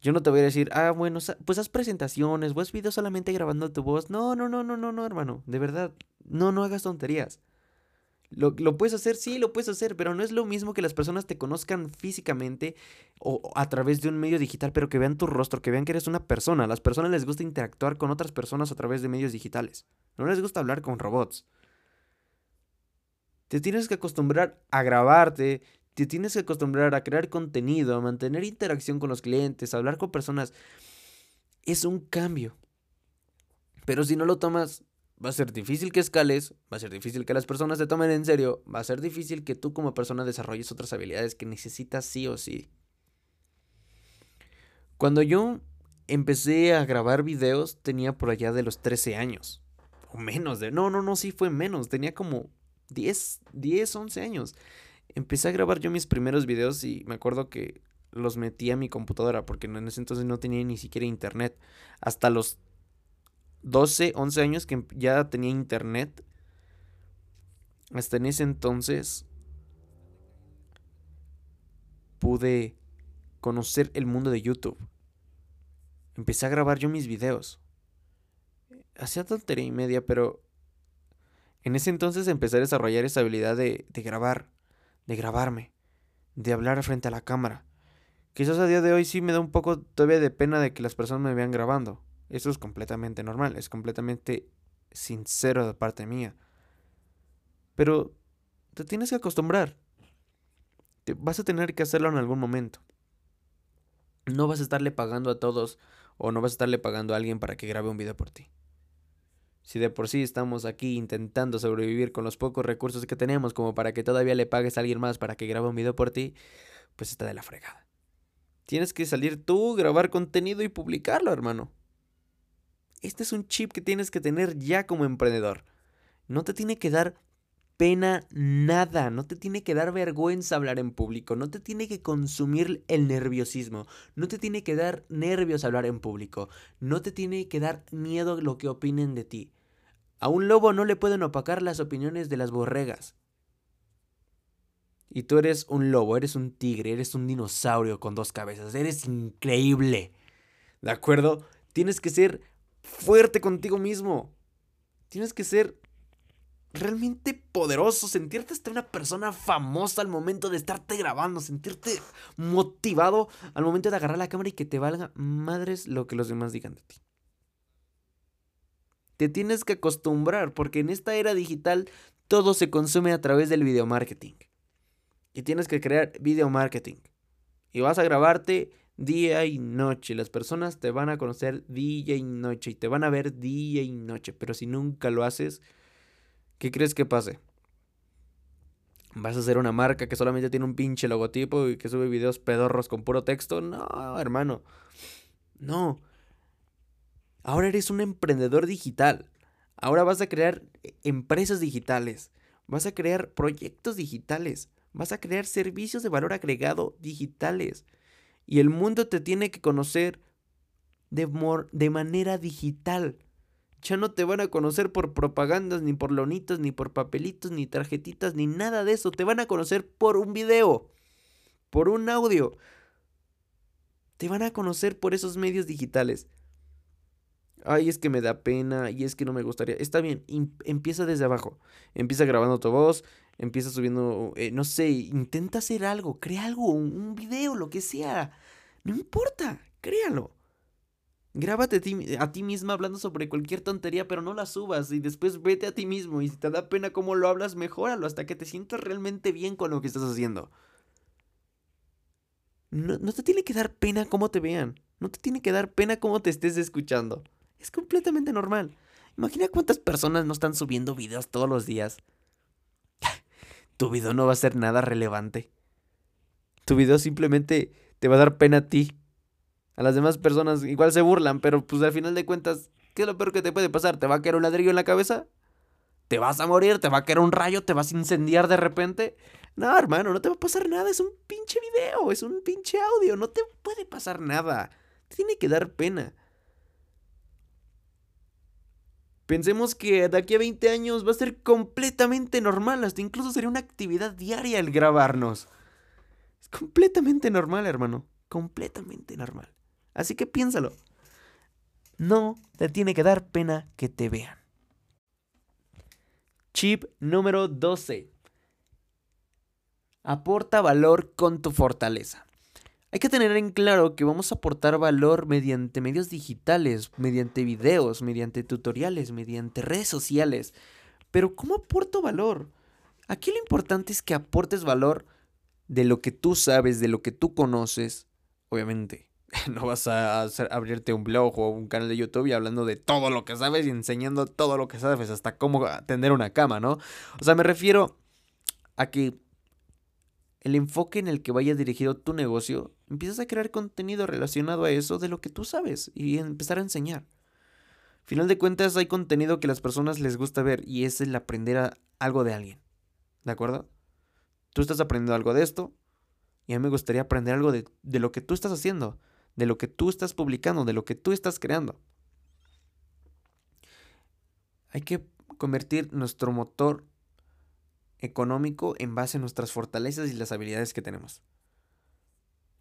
yo no te voy a decir, ah, bueno, pues haz presentaciones, o haz videos solamente grabando tu voz. No, no, no, no, no, no, hermano. De verdad, no, no hagas tonterías. Lo, puedes hacer, sí, lo puedes hacer, pero no es lo mismo que las personas te conozcan físicamente o a través de un medio digital, pero que vean tu rostro, que vean que eres una persona. A las personas les gusta interactuar con otras personas a través de medios digitales. No les gusta hablar con robots. Te tienes que acostumbrar a grabarte, te tienes que acostumbrar a crear contenido, a mantener interacción con los clientes, a hablar con personas. Es un cambio. Pero si no lo tomas va a ser difícil que escales, va a ser difícil que las personas te tomen en serio, va a ser difícil que tú como persona desarrolles otras habilidades que necesitas sí o sí. Cuando yo empecé a grabar videos tenía por allá de los 13 años. O menos de... No, no, no, sí fue menos. Tenía como 10, 10, 11 años. Empecé a grabar yo mis primeros videos y me acuerdo que los metí a mi computadora porque en ese entonces no tenía ni siquiera internet. Hasta los 12, 11 años que ya tenía internet. Hasta en ese entonces pude conocer el mundo de YouTube. Empecé a grabar yo mis videos. Hacía tontería y media, pero en ese entonces empecé a desarrollar esa habilidad de, de grabar, de grabarme, de hablar frente a la cámara. Quizás a día de hoy sí me da un poco todavía de pena de que las personas me vean grabando. Eso es completamente normal, es completamente sincero de parte mía. Pero te tienes que acostumbrar. Te vas a tener que hacerlo en algún momento. No vas a estarle pagando a todos o no vas a estarle pagando a alguien para que grabe un video por ti. Si de por sí estamos aquí intentando sobrevivir con los pocos recursos que tenemos como para que todavía le pagues a alguien más para que grabe un video por ti, pues está de la fregada. Tienes que salir tú, grabar contenido y publicarlo, hermano. Este es un chip que tienes que tener ya como emprendedor. No te tiene que dar pena nada, no te tiene que dar vergüenza hablar en público, no te tiene que consumir el nerviosismo, no te tiene que dar nervios hablar en público, no te tiene que dar miedo lo que opinen de ti. A un lobo no le pueden opacar las opiniones de las borregas. Y tú eres un lobo, eres un tigre, eres un dinosaurio con dos cabezas, eres increíble. ¿De acuerdo? Tienes que ser fuerte contigo mismo. Tienes que ser realmente poderoso, sentirte hasta una persona famosa al momento de estarte grabando, sentirte motivado al momento de agarrar la cámara y que te valga madres lo que los demás digan de ti. Te tienes que acostumbrar porque en esta era digital todo se consume a través del video marketing. Y tienes que crear video marketing. Y vas a grabarte día y noche. Las personas te van a conocer día y noche y te van a ver día y noche. Pero si nunca lo haces, ¿qué crees que pase? ¿Vas a ser una marca que solamente tiene un pinche logotipo y que sube videos pedorros con puro texto? No, hermano. No. Ahora eres un emprendedor digital. Ahora vas a crear empresas digitales. Vas a crear proyectos digitales. Vas a crear servicios de valor agregado digitales. Y el mundo te tiene que conocer de, de manera digital. Ya no te van a conocer por propagandas, ni por lonitos, ni por papelitos, ni tarjetitas, ni nada de eso. Te van a conocer por un video, por un audio. Te van a conocer por esos medios digitales. Ay, es que me da pena y es que no me gustaría. Está bien, empieza desde abajo. Empieza grabando tu voz, empieza subiendo, eh, no sé, intenta hacer algo, crea algo, un, video, lo que sea. No importa, créalo. Grábate a ti, a ti misma hablando sobre cualquier tontería, pero no la subas y después vete a ti mismo y si te da pena cómo lo hablas, mejóralo hasta que te sientas realmente bien con lo que estás haciendo. No, no te tiene que dar pena cómo te vean, no te tiene que dar pena cómo te estés escuchando. Es completamente normal. Imagina cuántas personas no están subiendo videos todos los días tu video no va a ser nada relevante. Tu video simplemente te va a dar pena a ti. A las demás personas igual se burlan, pero pues al final de cuentas, ¿qué es lo peor que te puede pasar? ¿Te va a caer un ladrillo en la cabeza? ¿Te vas a morir? ¿Te va a caer un rayo? ¿Te vas a incendiar de repente? No, hermano, no te va a pasar nada. Es un pinche video, es un pinche audio. No te puede pasar nada. tiene que dar pena. Pensemos que de aquí a 20 años va a ser completamente normal, hasta incluso sería una actividad diaria el grabarnos. Es completamente normal, hermano, completamente normal. Así que piénsalo. No te tiene que dar pena que te vean. Chip número 12. Aporta valor con tu fortaleza. Hay que tener en claro que vamos a aportar valor mediante medios digitales, mediante videos, mediante tutoriales, mediante redes sociales. Pero ¿cómo aporto valor? Aquí lo importante es que aportes valor de lo que tú sabes, de lo que tú conoces. Obviamente, no vas a abrirte un blog o un canal de YouTube y hablando de todo lo que sabes y enseñando todo lo que sabes, hasta cómo atender una cama, ¿no? O sea, me refiero a que el enfoque en el que vaya dirigido tu negocio, empiezas a crear contenido relacionado a eso de lo que tú sabes y empezar a enseñar. Final de cuentas hay contenido que a las personas les gusta ver y es el aprender algo de alguien. ¿De acuerdo? Tú estás aprendiendo algo de esto y a mí me gustaría aprender algo de, de lo que tú estás haciendo, de lo que tú estás publicando, de lo que tú estás creando. Hay que convertir nuestro motor económico en base a nuestras fortalezas y las habilidades que tenemos.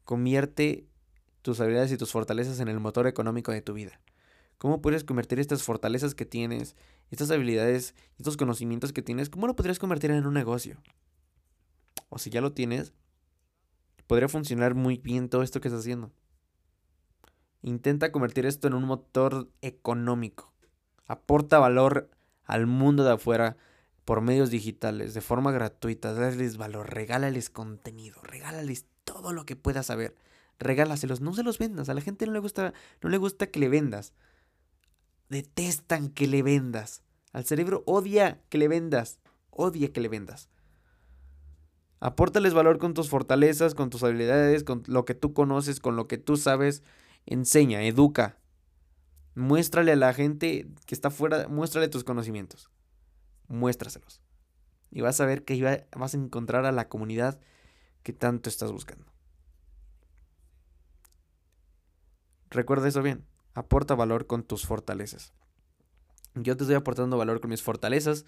convierte tus habilidades y tus fortalezas en el motor económico de tu vida. ¿Cómo puedes convertir estas fortalezas que tienes, estas habilidades, estos conocimientos que tienes, cómo lo podrías convertir en un negocio? O si ya lo tienes, podría funcionar muy bien todo esto que estás haciendo. Intenta convertir esto en un motor económico. Aporta valor al mundo de afuera por medios digitales, de forma gratuita. Darles valor, regálales contenido, regálales todo lo que puedas saber. Regálaselos, no se los vendas. A la gente no le gusta, no le gusta que le vendas detestan que le vendas. Al cerebro odia que le vendas. Odia que le vendas. Apórtales valor con tus fortalezas, con tus habilidades, con lo que tú conoces, con lo que tú sabes. Enseña, educa. Muéstrale a la gente que está fuera, muéstrale tus conocimientos. Muéstraselos. Y vas a ver que vas a encontrar a la comunidad que tanto estás buscando. Recuerda eso bien aporta valor con tus fortalezas. Yo te estoy aportando valor con mis fortalezas,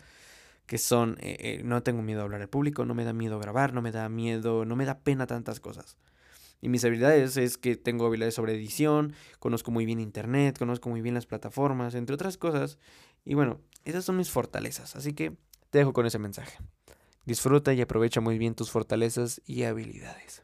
que son, eh, eh, no tengo miedo a hablar al público, no me da miedo grabar, no me da miedo, no me da pena tantas cosas. Y mis habilidades es que tengo habilidades sobre edición, conozco muy bien internet, conozco muy bien las plataformas, entre otras cosas. Y bueno, esas son mis fortalezas, así que te dejo con ese mensaje. Disfruta y aprovecha muy bien tus fortalezas y habilidades.